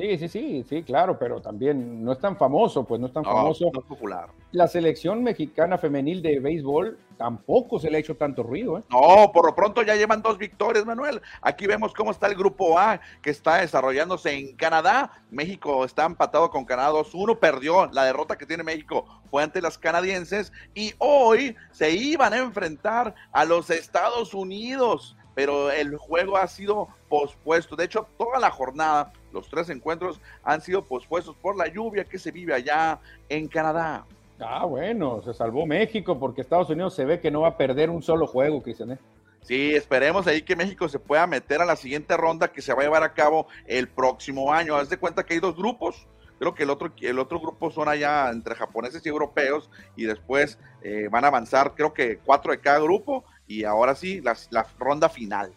Sí, sí, sí, sí, claro, pero también no es tan famoso, pues no es tan famoso.
No es popular.
La selección mexicana femenil de béisbol tampoco se le ha hecho tanto ruido. ¿eh?
No, por lo pronto ya llevan dos victorias, Manuel. Aquí vemos cómo está el grupo A que está desarrollándose en Canadá. México está empatado con Canadá 2-1, perdió. La derrota que tiene México fue ante las canadienses y hoy se iban a enfrentar a los Estados Unidos pero el juego ha sido pospuesto. De hecho, toda la jornada, los tres encuentros han sido pospuestos por la lluvia que se vive allá en Canadá.
Ah, bueno, se salvó México porque Estados Unidos se ve que no va a perder un solo juego, Cristian. ¿eh?
Sí, esperemos ahí que México se pueda meter a la siguiente ronda que se va a llevar a cabo el próximo año. Haz de cuenta que hay dos grupos. Creo que el otro, el otro grupo son allá entre japoneses y europeos y después eh, van a avanzar, creo que cuatro de cada grupo y ahora sí, la, la ronda final.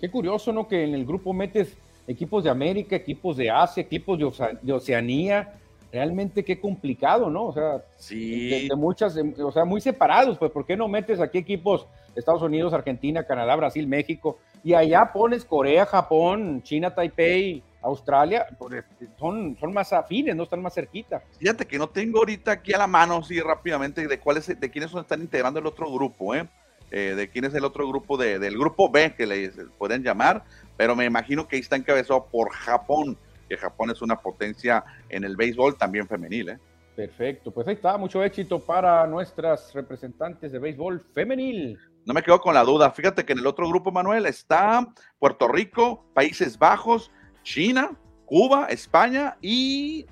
Qué curioso, ¿no? Que en el grupo metes equipos de América, equipos de Asia, equipos de, Oceanía. Realmente qué complicado, ¿no? O sea,
sí.
de, muchas, o sea, muy separados, pues, ¿por qué no metes aquí equipos Estados Unidos, Argentina, Canadá, Brasil, México? Y allá pones Corea, Japón, China, Taipei, Australia, pues, son, son más afines, no están más cerquita.
Fíjate que no tengo ahorita aquí a la mano, sí, rápidamente, de cuáles, de quiénes son, están integrando el otro grupo, ¿eh? Eh de quién es el otro grupo de, del grupo B que le pueden llamar, pero me imagino que ahí está encabezado por Japón, que Japón es una potencia en el béisbol también femenil, ¿eh?
Perfecto, pues ahí está, mucho éxito para nuestras representantes de béisbol femenil.
No me quedo con la duda, fíjate que en el otro grupo, Manuel, está Puerto Rico, Países Bajos, China, Cuba, España y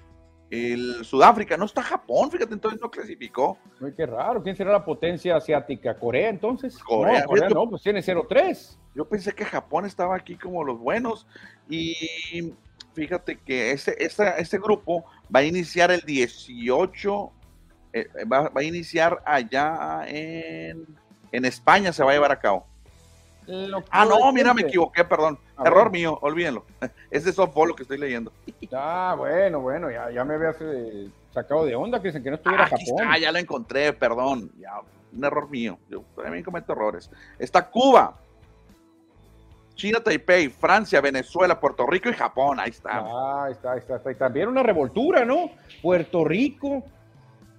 el Sudáfrica. No está Japón, fíjate, entonces no clasificó.
Muy qué raro, ¿quién será la potencia asiática? ¿Corea entonces? Corea, no, Corea no, pues tiene 0-3.
Yo pensé que Japón estaba aquí como los buenos y fíjate que este, este, grupo va a iniciar el 18, eh, va, a iniciar allá en, en, España, se va a llevar a cabo. Ah, no, mira, me equivoqué, perdón. Error mío, olvídenlo. Es de softball lo que estoy leyendo.
Ah, bueno, bueno, ya, ya me habías eh, sacado de onda que dicen que no estuviera Japón.
Ah, ya lo encontré, perdón. Ya, un error mío. Yo también cometo errores. Está Cuba, China, Taipei, Francia, Venezuela, Puerto Rico y Japón. Ahí está.
Ah, ahí está, ahí está, Y también una revoltura, ¿no? Puerto Rico,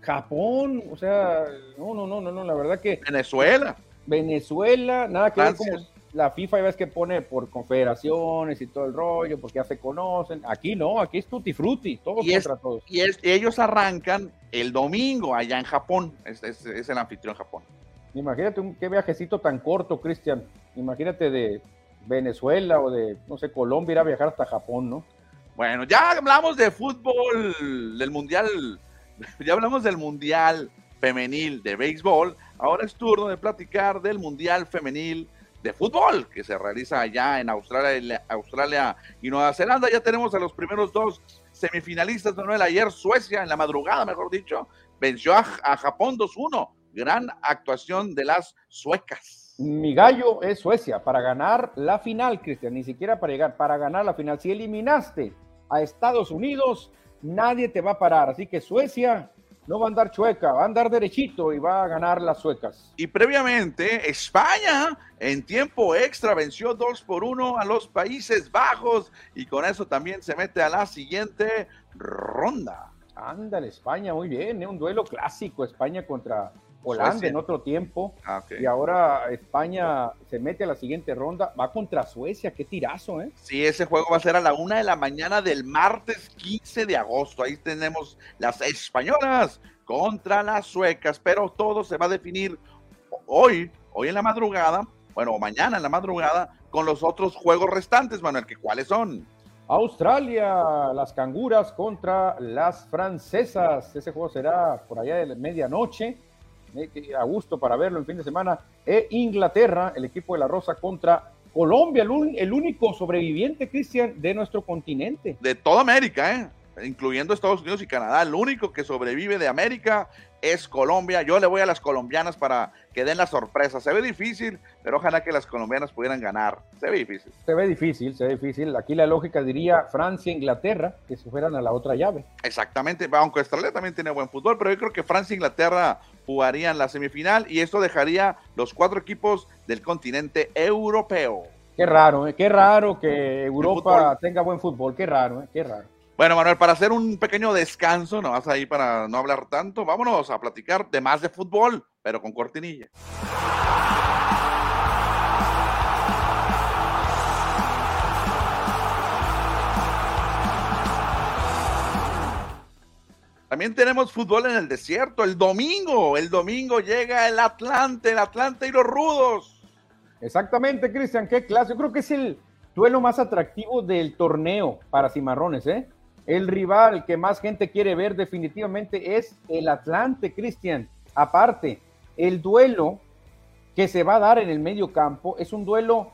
Japón, o sea, no, no, no, no, no, la verdad que.
Venezuela.
Venezuela, nada que ver como la FIFA, ves que pone por confederaciones y todo el rollo, porque ya se conocen. Aquí no, aquí es tutti frutti, todos contra todos.
Y ellos arrancan el domingo allá en Japón, es, es el anfitrión Japón.
Imagínate un, qué viajecito tan corto, Cristian. Imagínate de Venezuela o de, no sé, Colombia ir a viajar hasta Japón, ¿no?
Bueno, ya hablamos de fútbol, del mundial, ya hablamos del mundial femenil de béisbol, ahora es turno de platicar del mundial femenil de fútbol que se realiza allá en Australia, Australia y Nueva Zelanda. Ya tenemos a los primeros dos semifinalistas, Manuel. Ayer Suecia, en la madrugada, mejor dicho, venció a, a Japón 2-1. Gran actuación de las suecas.
Mi gallo es Suecia para ganar la final, Cristian, ni siquiera para llegar, para ganar la final. Si eliminaste a Estados Unidos, nadie te va a parar. Así que Suecia no va a andar chueca, va a andar derechito y va a ganar las suecas.
Y previamente, España en tiempo extra venció 2 por 1 a los Países Bajos y con eso también se mete a la siguiente ronda.
Ándale, España, muy bien, ¿eh? un duelo clásico, España contra Holanda en otro tiempo. Ah, y ahora España se mete a la siguiente ronda. Va contra Suecia. Qué tirazo, ¿eh?
Sí, ese juego va a ser a la una de la mañana del martes 15 de agosto. Ahí tenemos las españolas contra las suecas. Pero todo se va a definir hoy, hoy en la madrugada. Bueno, mañana en la madrugada con los otros juegos restantes, Manuel. ¿que ¿Cuáles son?
Australia, las canguras contra las francesas. Ese juego será por allá de medianoche a gusto para verlo en fin de semana. E Inglaterra, el equipo de la Rosa contra Colombia, el, único sobreviviente, Cristian, de nuestro continente.
De toda América, ¿eh? incluyendo Estados Unidos y Canadá. El único que sobrevive de América es Colombia. Yo le voy a las colombianas para que den la sorpresa. Se ve difícil, pero ojalá que las colombianas pudieran ganar. Se ve difícil.
Se ve difícil, se ve difícil. Aquí la lógica diría Francia, Inglaterra, que se fueran a la otra llave.
Exactamente, aunque Australia también tiene buen fútbol, pero yo creo que Francia e Inglaterra jugarían la semifinal y esto dejaría los cuatro equipos del continente europeo.
Qué raro, ¿eh? qué raro que Europa tenga buen fútbol, qué raro, ¿eh? qué raro.
Bueno, Manuel, para hacer un pequeño descanso, no vas ahí para no hablar tanto, vámonos a platicar de más de fútbol, pero con cortinilla. También tenemos fútbol en el desierto. El domingo, el domingo llega el Atlante, el Atlante y los rudos.
Exactamente, Cristian, qué clase. Yo creo que es el duelo más atractivo del torneo para Cimarrones, ¿eh? El rival que más gente quiere ver definitivamente es el Atlante, Cristian. Aparte, el duelo que se va a dar en el medio campo es un duelo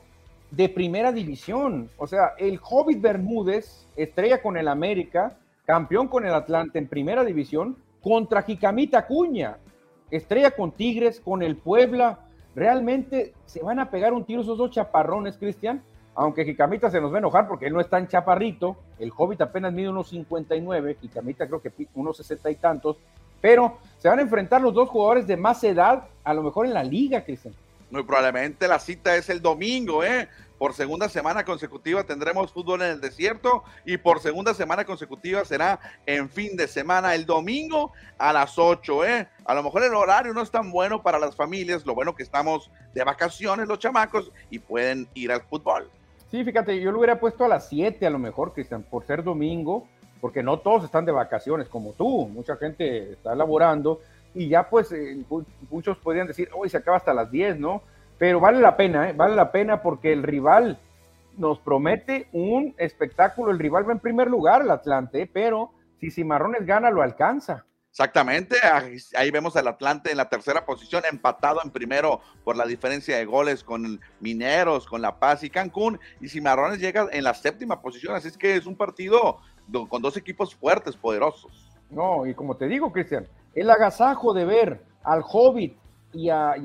de primera división. O sea, el Hobbit Bermúdez, estrella con el América, campeón con el Atlante en primera división, contra Jicamita Cuña, estrella con Tigres, con el Puebla. Realmente se van a pegar un tiro esos dos chaparrones, Cristian aunque Jicamita se nos va a enojar porque él no es tan chaparrito, el Hobbit apenas mide unos 59, Jicamita creo que unos 60 y tantos, pero se van a enfrentar los dos jugadores de más edad, a lo mejor en la liga, Cristian.
Muy probablemente la cita es el domingo, ¿eh? Por segunda semana consecutiva tendremos fútbol en el desierto y por segunda semana consecutiva será en fin de semana el domingo a las 8, ¿eh? A lo mejor el horario no es tan bueno para las familias, lo bueno que estamos de vacaciones los chamacos y pueden ir al fútbol.
Sí, fíjate, yo lo hubiera puesto a las 7 a lo mejor, Cristian, por ser domingo, porque no todos están de vacaciones como tú, mucha gente está laborando y ya pues eh, muchos podrían decir, hoy se acaba hasta las 10, ¿no? Pero vale la pena, ¿eh? vale la pena porque el rival nos promete un espectáculo, el rival va en primer lugar, el Atlante, pero si Cimarrones gana, lo alcanza.
Exactamente, ahí vemos al Atlante en la tercera posición, empatado en primero por la diferencia de goles con Mineros, con La Paz y Cancún, y Cimarrones llega en la séptima posición, así es que es un partido con dos equipos fuertes, poderosos.
No, y como te digo, Cristian, el agasajo de ver al Hobbit y a,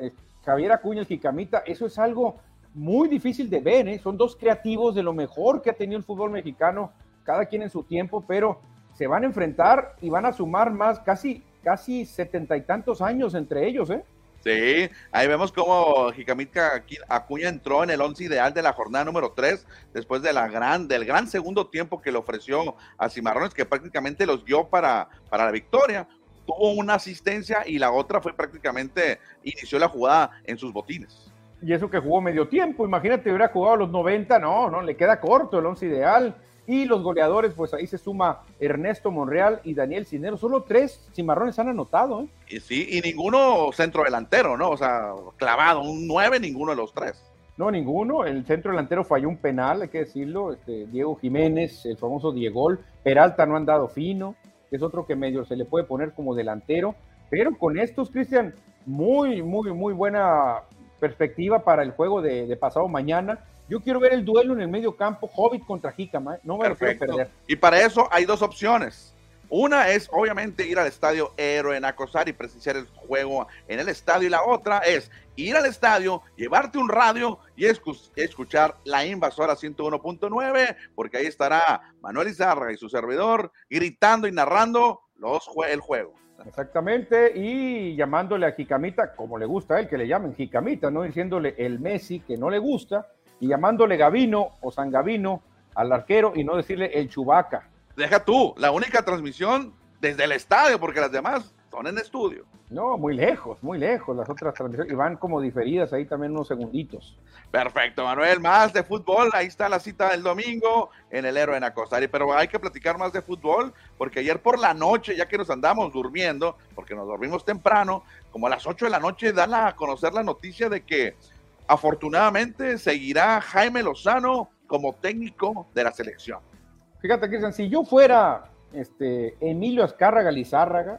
eh, Javier Acuña, el Jicamita, eso es algo muy difícil de ver, ¿eh? son dos creativos de lo mejor que ha tenido el fútbol mexicano, cada quien en su tiempo, pero se van a enfrentar y van a sumar más, casi, casi setenta y tantos años entre ellos, ¿eh?
Sí, ahí vemos cómo Jicamita Acuña entró en el once ideal de la jornada número 3, después de la gran, del gran segundo tiempo que le ofreció a Cimarrones, que prácticamente los dio para, para la victoria. Tuvo una asistencia y la otra fue prácticamente, inició la jugada en sus botines.
Y eso que jugó medio tiempo, imagínate, hubiera jugado a los 90, no, no, le queda corto el once ideal. Y los goleadores, pues ahí se suma Ernesto Monreal y Daniel Cinero. Solo tres cimarrones han anotado. ¿eh?
Y sí, y ninguno centro delantero, ¿no? O sea, clavado, un nueve, ninguno de los tres.
No, ninguno. El centro delantero falló un penal, hay que decirlo. Este, Diego Jiménez, el famoso Diegol. Peralta no han dado fino, es otro que medio se le puede poner como delantero. Pero con estos, Cristian, muy, muy, muy buena perspectiva para el juego de, de pasado mañana yo quiero ver el duelo en el medio campo, Hobbit contra Jicama, ¿eh? no me lo quiero perder.
Y para eso hay dos opciones. Una es obviamente ir al estadio Héroe en Acosar y presenciar el juego en el estadio y la otra es ir al estadio, llevarte un radio y escuchar la invasora 101.9 porque ahí estará Manuel Izarra y su servidor gritando y narrando los el juego.
Exactamente, y llamándole a Jicamita, como le gusta a él, que le llamen Jicamita, no diciéndole el Messi que no le gusta, y llamándole Gavino o San Gavino al arquero y no decirle el Chubaca.
Deja tú, la única transmisión desde el estadio, porque las demás son en estudio.
No, muy lejos, muy lejos las otras transmisiones y van como diferidas ahí también unos segunditos.
Perfecto, Manuel, más de fútbol, ahí está la cita del domingo en el Héroe en Acostari, pero hay que platicar más de fútbol porque ayer por la noche, ya que nos andamos durmiendo, porque nos dormimos temprano, como a las 8 de la noche dan a conocer la noticia de que afortunadamente seguirá Jaime Lozano como técnico de la selección.
Fíjate, que si yo fuera este, Emilio Azcárraga Lizárraga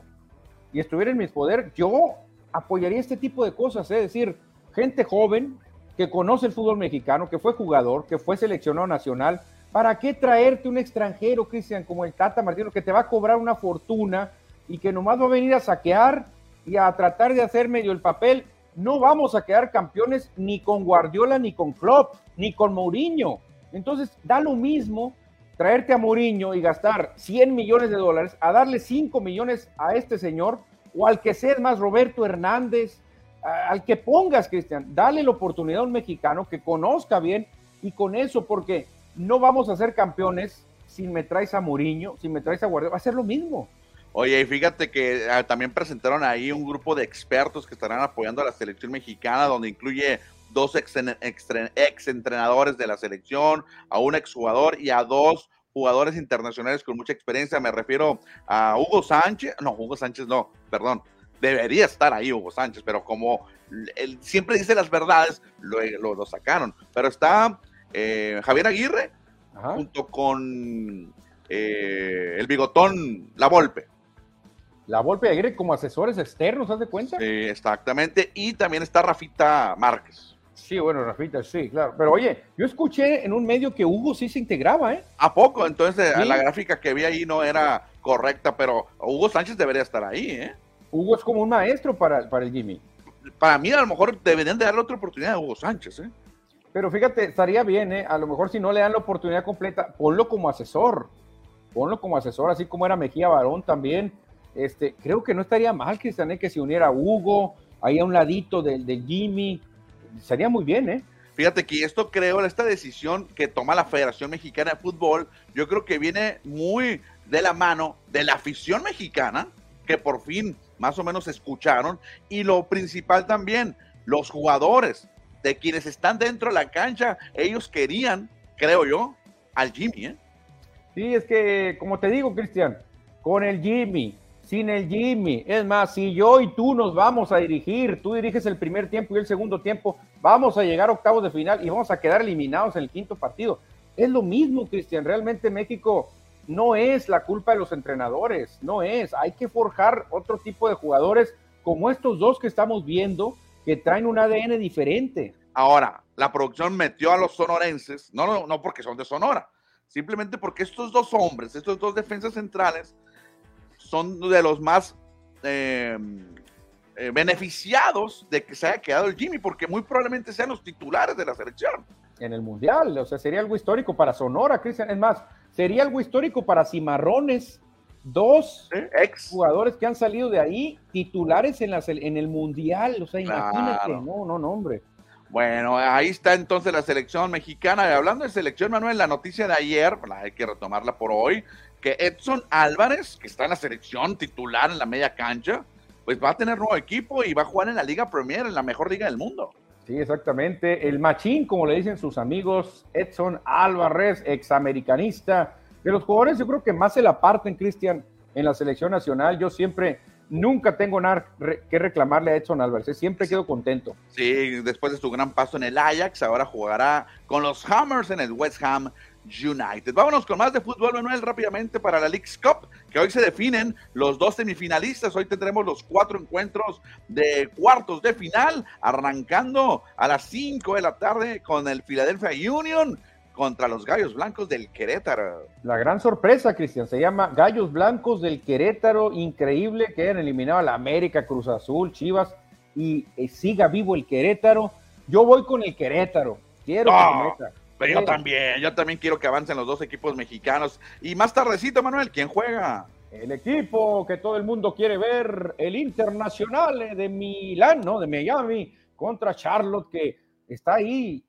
y estuviera en mis poder, yo apoyaría este tipo de cosas, es decir, gente joven que conoce el fútbol mexicano, que fue jugador, que fue seleccionado nacional, ¿para qué traerte un extranjero, Cristian, como el Tata Martino, que te va a cobrar una fortuna y que nomás va a venir a saquear y a tratar de hacer medio el papel no vamos a quedar campeones ni con Guardiola, ni con Klopp, ni con Mourinho. Entonces, da lo mismo traerte a Mourinho y gastar 100 millones de dólares a darle 5 millones a este señor o al que sea más Roberto Hernández, al que pongas, Cristian, dale la oportunidad a un mexicano que conozca bien y con eso, porque no vamos a ser campeones si me traes a Mourinho, si me traes a Guardiola, va a ser lo mismo.
Oye, y fíjate que ah, también presentaron ahí un grupo de expertos que estarán apoyando a la selección mexicana, donde incluye dos ex, entrenadores de la selección, a un exjugador y a dos jugadores internacionales con mucha experiencia. Me refiero a Hugo Sánchez, no, Hugo Sánchez no, perdón, debería estar ahí Hugo Sánchez, pero como él siempre dice las verdades, lo, lo, sacaron. Pero está eh, Javier Aguirre junto con eh, el bigotón La Volpe.
La Volpe Aguirre como asesores externos, ¿haz de cuenta?
Sí, exactamente. Y también está Rafita Márquez.
Sí, bueno, Rafita, sí, claro. Pero oye, yo escuché en un medio que Hugo sí se integraba, ¿eh?
¿A poco? Entonces la gráfica que vi ahí no era correcta, pero Hugo Sánchez debería estar ahí, ¿eh?
Hugo es como un maestro para, para el Jimmy.
Para mí, a lo mejor deberían de darle otra oportunidad a Hugo Sánchez, ¿eh?
Pero fíjate, estaría bien, ¿eh? A lo mejor si no le dan la oportunidad completa, ponlo como asesor. Ponlo como asesor, así como era Mejía Barón también este, creo que no estaría mal, Cristian, que se uniera Hugo, ahí a un ladito del de Jimmy. Sería muy bien, ¿eh?
Fíjate que esto creo, esta decisión que toma la Federación Mexicana de Fútbol, yo creo que viene muy de la mano de la afición mexicana, que por fin más o menos escucharon, y lo principal también, los jugadores, de quienes están dentro de la cancha, ellos querían, creo yo, al Jimmy. ¿eh?
Sí, es que, como te digo, Cristian, con el Jimmy, sin el Jimmy, es más, si yo y tú nos vamos a dirigir, tú diriges el primer tiempo y el segundo tiempo, vamos a llegar a octavos de final y vamos a quedar eliminados en el quinto partido. Es lo mismo, Cristian, realmente México no es la culpa de los entrenadores, no es, hay que forjar otro tipo de jugadores como estos dos que estamos viendo, que traen un ADN diferente.
Ahora, la producción metió a los sonorenses, no, no, no porque son de Sonora, simplemente porque estos dos hombres, estos dos defensas centrales, son de los más eh, eh, beneficiados de que se haya quedado el Jimmy, porque muy probablemente sean los titulares de la selección.
En el Mundial, o sea, sería algo histórico para Sonora, Cristian. Es más, sería algo histórico para Cimarrones, dos ex jugadores que han salido de ahí titulares en, la, en el Mundial. O sea, imagínate, no, no, no, hombre.
Bueno, ahí está entonces la selección mexicana. Y hablando de selección, Manuel, la noticia de ayer, hay que retomarla por hoy, que Edson Álvarez, que está en la selección titular en la media cancha, pues va a tener nuevo equipo y va a jugar en la Liga Premier, en la mejor liga del mundo.
Sí, exactamente. El machín, como le dicen sus amigos, Edson Álvarez, examericanista, de los jugadores yo creo que más se la parten, Cristian, en la selección nacional. Yo siempre, nunca tengo nada que reclamarle a Edson Álvarez, ¿eh? siempre quedo contento.
Sí, después de su gran paso en el Ajax, ahora jugará con los Hammers en el West Ham United. Vámonos con más de fútbol, Manuel, rápidamente para la League's Cup, que hoy se definen los dos semifinalistas. Hoy tendremos los cuatro encuentros de cuartos de final, arrancando a las 5 de la tarde con el Philadelphia Union contra los Gallos Blancos del Querétaro.
La gran sorpresa, Cristian, se llama Gallos Blancos del Querétaro. Increíble que hayan eliminado a la América, Cruz Azul, Chivas y eh, siga vivo el Querétaro. Yo voy con el Querétaro. Quiero que
Pero yo también, yo también quiero que avancen los dos equipos mexicanos. Y más tardecito, Manuel, ¿quién juega?
El equipo que todo el mundo quiere ver, el Internacional de Milán, ¿no? De Miami, contra Charlotte, que está ahí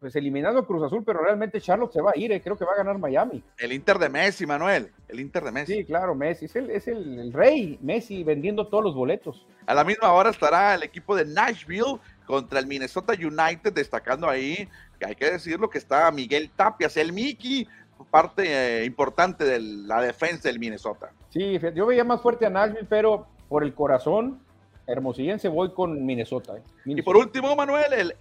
pues eliminando Cruz Azul, pero realmente Charlotte se va a ir, eh, creo que va a ganar Miami.
El Inter de Messi, Manuel, el Inter de Messi.
Sí, claro, Messi, es el, es el, rey, Messi vendiendo todos los boletos.
A la misma hora estará el equipo de Nashville contra el Minnesota United, destacando ahí, hay que decirlo, que está Miguel Tapias, el Mickey, parte eh, importante de la defensa del Minnesota.
Sí, yo veía más fuerte a Nashville, pero por el corazón Hermosillense voy con Minnesota,
¿eh? Y por último, Manuel, el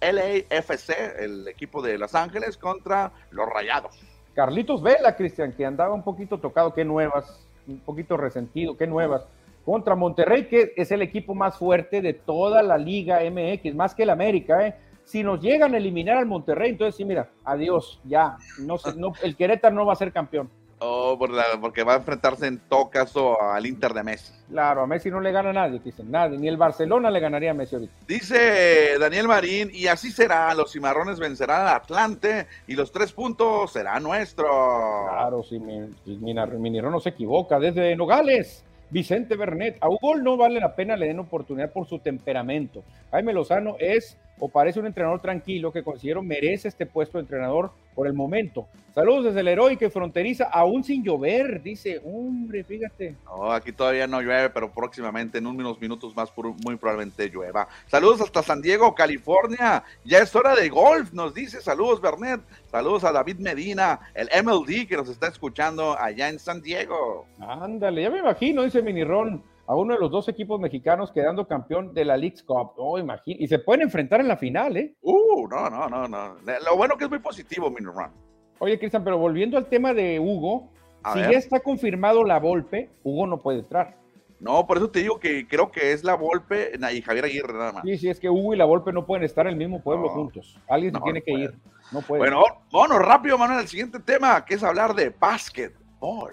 LAFC, el equipo de Los Ángeles contra los Rayados.
Carlitos Vela, Cristian, que andaba un poquito tocado, qué nuevas, un poquito resentido, qué nuevas. Contra Monterrey, que es el equipo más fuerte de toda la Liga MX, más que el América, ¿eh? Si nos llegan a eliminar al Monterrey, entonces sí, mira, adiós, ya, no, no el Querétaro no va a ser campeón.
Oh, porque va a enfrentarse en todo caso al Inter de Messi.
Claro, a Messi no le gana nadie, dicen, nadie, ni el Barcelona le ganaría a Messi ahorita.
Dice Daniel Marín, y así será, los cimarrones vencerán al Atlante y los tres puntos serán nuestros.
Claro, si mi, Minirón no se equivoca, desde Nogales. Vicente Bernet, a Hugo no vale la pena le den oportunidad por su temperamento. Jaime Lozano es o parece un entrenador tranquilo que considero merece este puesto de entrenador por el momento. Saludos desde el heroico y fronteriza, aún sin llover, dice, hombre, fíjate.
No, aquí todavía no llueve, pero próximamente, en unos minutos más, muy probablemente llueva. Saludos hasta San Diego, California. Ya es hora de golf, nos dice. Saludos, Bernet. Saludos a David Medina, el MLD que nos está escuchando allá en San Diego.
Ándale, ya me imagino, dice Minirón a uno de los dos equipos mexicanos quedando campeón de la League Cup. Oh, imagínate. Y se pueden enfrentar en la final, ¿eh?
Uh, no, no, no, no. Lo bueno que es muy positivo, Minirón.
Oye, Cristian, pero volviendo al tema de Hugo, si ya está confirmado la Volpe, Hugo no puede entrar.
No, por eso te digo que creo que es la Volpe y Javier Aguirre nada más.
Sí, sí, es que Hugo y la Volpe no pueden estar en el mismo pueblo juntos. Alguien se tiene que ir. No puede.
Bueno, bueno, rápido, Manuel, al siguiente tema, que es hablar de básquetbol.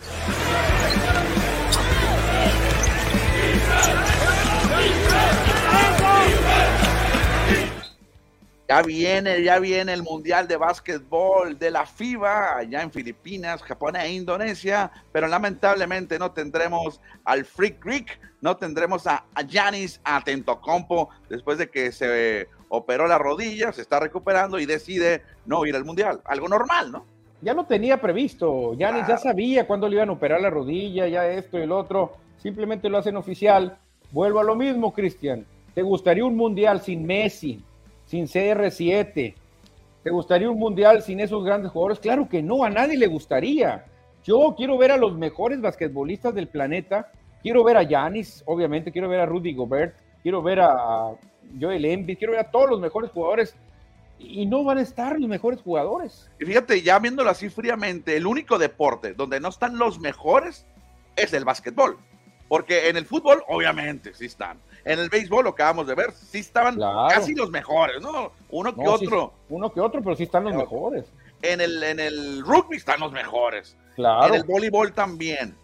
Ya viene, ya viene el Mundial de Básquetbol de la FIBA allá en Filipinas, Japón e Indonesia, pero lamentablemente no tendremos al Freak Greek, no tendremos a Yanis Atentocompo después de que se operó la rodilla, se está recuperando y decide no ir al Mundial. Algo normal, ¿no?
Ya lo tenía previsto, ya, ya sabía cuándo le iban a operar la rodilla, ya esto y el otro, simplemente lo hacen oficial. Vuelvo a lo mismo, Cristian. ¿Te gustaría un Mundial sin Messi, sin CR7? ¿Te gustaría un Mundial sin esos grandes jugadores? Claro que no, a nadie le gustaría. Yo quiero ver a los mejores basquetbolistas del planeta. Quiero ver a Yanis, obviamente, quiero ver a Rudy Gobert, quiero ver a Joel Embiid, quiero ver a todos los mejores jugadores y no van a estar los mejores jugadores.
Y fíjate, ya viéndolo así fríamente, el único deporte donde no están los mejores es el básquetbol. Porque en el fútbol, obviamente, sí están. En el béisbol, lo acabamos de ver, sí estaban casi los mejores, ¿no? Uno que otro.
uno que otro, pero sí están los mejores.
En el, en el rugby están los mejores.
Claro.
En el voleibol también.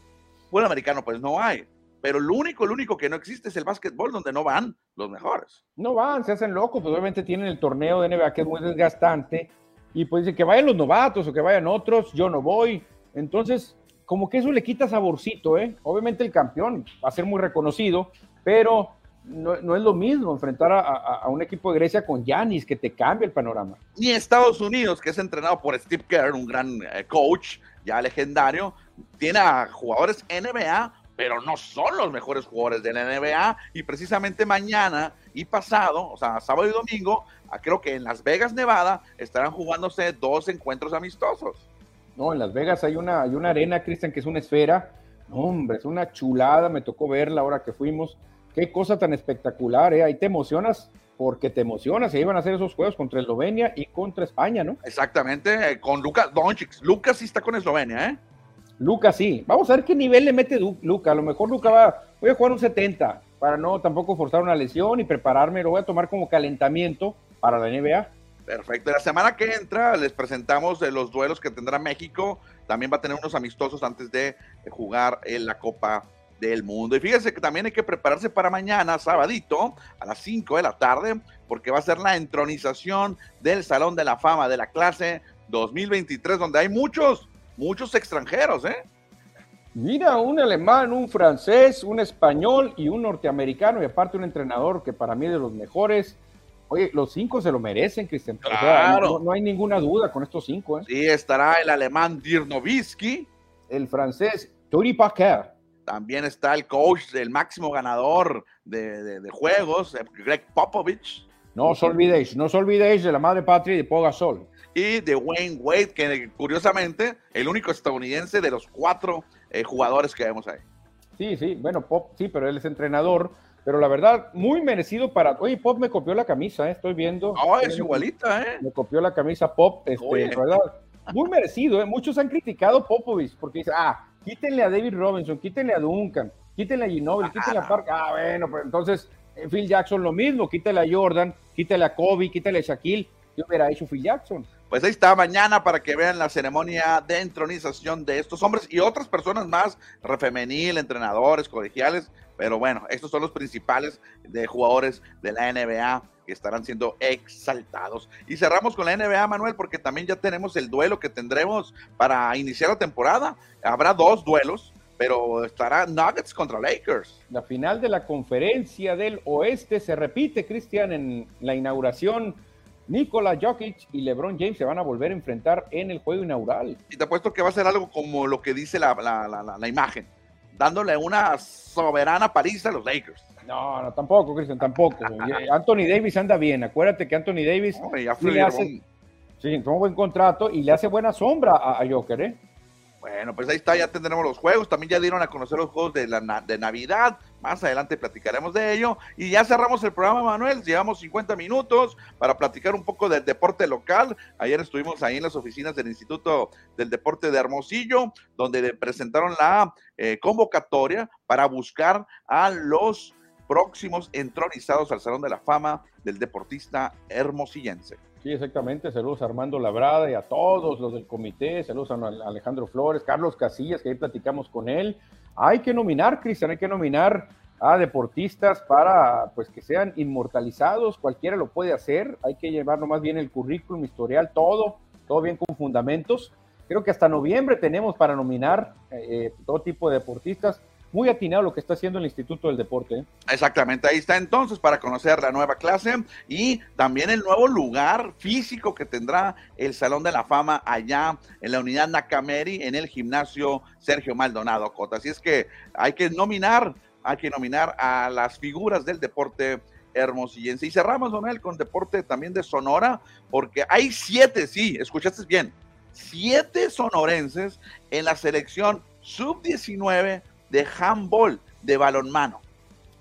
Fútbol americano, pues no hay. Pero lo único, lo único que no existe es el básquetbol, donde no van los mejores.
No van, se hacen locos, pues obviamente tienen el torneo de NBA que es muy desgastante, y pues dicen que vayan los novatos o que vayan otros, yo no voy. Entonces, como que eso le quita saborcito, ¿eh? Obviamente el campeón va a ser muy reconocido, pero no, es lo mismo enfrentar a, un equipo de Grecia con Yanis, que te cambia el panorama.
Ni Estados Unidos, que es entrenado por Steve Kerr, un gran eh, coach, ya legendario, tiene a jugadores NBA pero no son los mejores jugadores de la NBA. Y precisamente mañana y pasado, o sea, sábado y domingo, ah, creo que en Las Vegas, Nevada, estarán jugándose dos encuentros amistosos.
No, en Las Vegas hay una, hay una arena, Cristian, que es una esfera. hombre, es una chulada, me tocó verla ahora que fuimos. Qué cosa tan espectacular, ¿eh? Ahí te emocionas porque te emocionas. Se iban a hacer esos juegos contra Eslovenia y contra España, ¿no?
Exactamente, eh, con Lucas Doncic. Lucas sí está con Eslovenia, ¿eh?
Lucas sí. Vamos a ver qué nivel le mete Luca. A lo mejor Luca va, voy a jugar un 70 para no tampoco forzar una lesión y prepararme. Lo voy a tomar como calentamiento para la NBA.
Perfecto. La semana que entra les presentamos los duelos que tendrá México. También va a tener unos amistosos antes de jugar en la Copa del Mundo. Y fíjense que también hay que prepararse para mañana, sabadito, a las 5 de la tarde, porque va a ser la entronización del Salón de la Fama de la clase 2023, donde hay muchos muchos extranjeros, ¿eh?
Mira, un alemán, un francés, un español y un norteamericano, y aparte un entrenador que para mí es de los mejores. Oye, los cinco se lo merecen, Cristian.
Claro.
no, hay ninguna duda con estos cinco. ¿eh?
Sí, estará el alemán Dirnovitsky.
El francés Turi Packer.
También está el coach del máximo ganador de, juegos, eh, Greg Popovich.
No os olvidéis, no os olvidéis de la madre patria y de Pogasol
y de Wayne Wade, que curiosamente el único estadounidense de los cuatro eh, jugadores que vemos ahí.
Sí, sí, bueno, Pop, sí, pero él es entrenador, pero la verdad, muy merecido para. Oye, Pop me copió la camisa, ¿eh? estoy viendo.
No, es igualita, ¿eh?
Me copió la camisa Pop, este, verdad. Muy merecido, ¿eh? Muchos han criticado Popovich porque dice, ah, quítenle a David Robinson, quítenle a Duncan, quítenle a Ginobili, quítenle a Park. Ah, bueno, pues entonces eh, Phil Jackson lo mismo, quítale a Jordan, quítale a Kobe, quítale a Shaquille. Yo hubiera hecho Phil Jackson.
Pues ahí está mañana para que vean la ceremonia de entronización de estos hombres y otras personas más, refemenil, entrenadores, colegiales, pero bueno, estos son los principales de jugadores de la NBA que estarán siendo exaltados. Y cerramos con la NBA, Manuel, porque también ya tenemos el duelo que tendremos para iniciar la temporada. Habrá dos duelos, pero estará Nuggets contra Lakers.
La final de la conferencia del oeste se repite, Cristian, en la inauguración Nikola Jokic y LeBron James se van a volver a enfrentar en el juego inaugural.
Y te apuesto que va a ser algo como lo que dice la, la, imagen, dándole una soberana paliza a los Lakers.
No, no, tampoco, Cristian, tampoco. Anthony Davis anda bien. Acuérdate que Anthony Davis le hace, sí, un buen contrato y le hace buena sombra a, a Joker, ¿eh?
Bueno, pues ahí está, ya tendremos los juegos. También ya dieron a conocer los juegos de, la, de Navidad. Más adelante platicaremos de ello. Y ya cerramos el programa, Manuel. Llevamos 50 minutos para platicar un poco del deporte local. Ayer estuvimos ahí en las oficinas del Instituto del Deporte de Hermosillo, donde presentaron la eh, convocatoria para buscar a los próximos entronizados al Salón de la Fama del deportista hermosillense.
Sí, exactamente. Saludos a Armando Labrada y a todos los del comité. Saludos a Alejandro Flores, Carlos Casillas, que ahí platicamos con él. Hay que nominar, Cristian, hay que nominar a deportistas para pues que sean inmortalizados. Cualquiera lo puede hacer. Hay que llevar nomás bien el currículum, historial, todo, todo bien con fundamentos. Creo que hasta noviembre tenemos para nominar eh, todo tipo de deportistas. Muy atinado lo que está haciendo el Instituto del Deporte. ¿eh?
Exactamente, ahí está entonces para conocer la nueva clase y también el nuevo lugar físico que tendrá el Salón de la Fama allá en la unidad Nakameri en el gimnasio Sergio Maldonado Cota. Así es que hay que nominar, hay que nominar a las figuras del deporte hermosillense. Y cerramos, Donel, con deporte también de Sonora, porque hay siete, sí, escuchaste bien, siete sonorenses en la selección sub-19 de handball, de balonmano.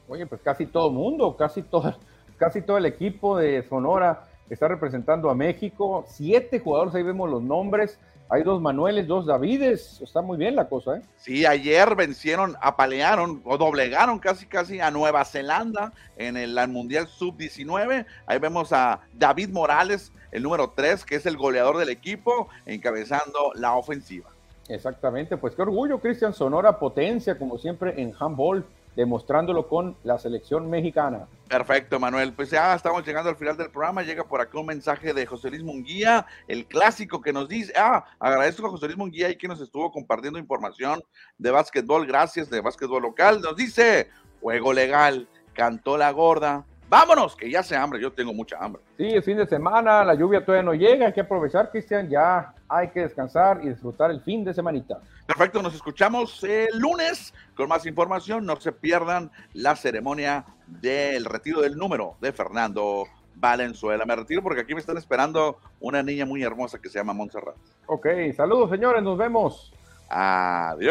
Oye, pues casi todo el mundo, casi todo, casi todo el equipo de Sonora está representando a México. Siete jugadores, ahí vemos los nombres. Hay dos Manueles, dos Davides. Está muy bien la cosa, ¿eh?
Sí, ayer vencieron, apalearon o doblegaron casi casi a Nueva Zelanda en el, Mundial Sub-19. Ahí vemos a David Morales, el número 3, que es el goleador del equipo, encabezando la ofensiva.
Exactamente, pues qué orgullo, Cristian Sonora, potencia, como siempre, en handball demostrándolo con la selección mexicana.
Perfecto, Manuel. Pues ya estamos llegando al final del programa. Llega por acá un mensaje de José Luis Munguía, el clásico que nos dice, ah, agradezco a José Luis Munguía y que nos estuvo compartiendo información de básquetbol, gracias, de básquetbol local. Nos dice, juego legal, cantó la gorda, Vámonos, que ya se hambre, yo tengo mucha hambre.
Sí, el fin de semana, la lluvia todavía no llega, hay que aprovechar, Cristian, ya hay que descansar y disfrutar el fin de semanita.
Perfecto, nos escuchamos el lunes con más información, no se pierdan la ceremonia del retiro del número de Fernando Valenzuela. Me retiro porque aquí me están esperando una niña muy hermosa que se llama Montserrat.
Ok, saludos señores, nos vemos.
Adiós.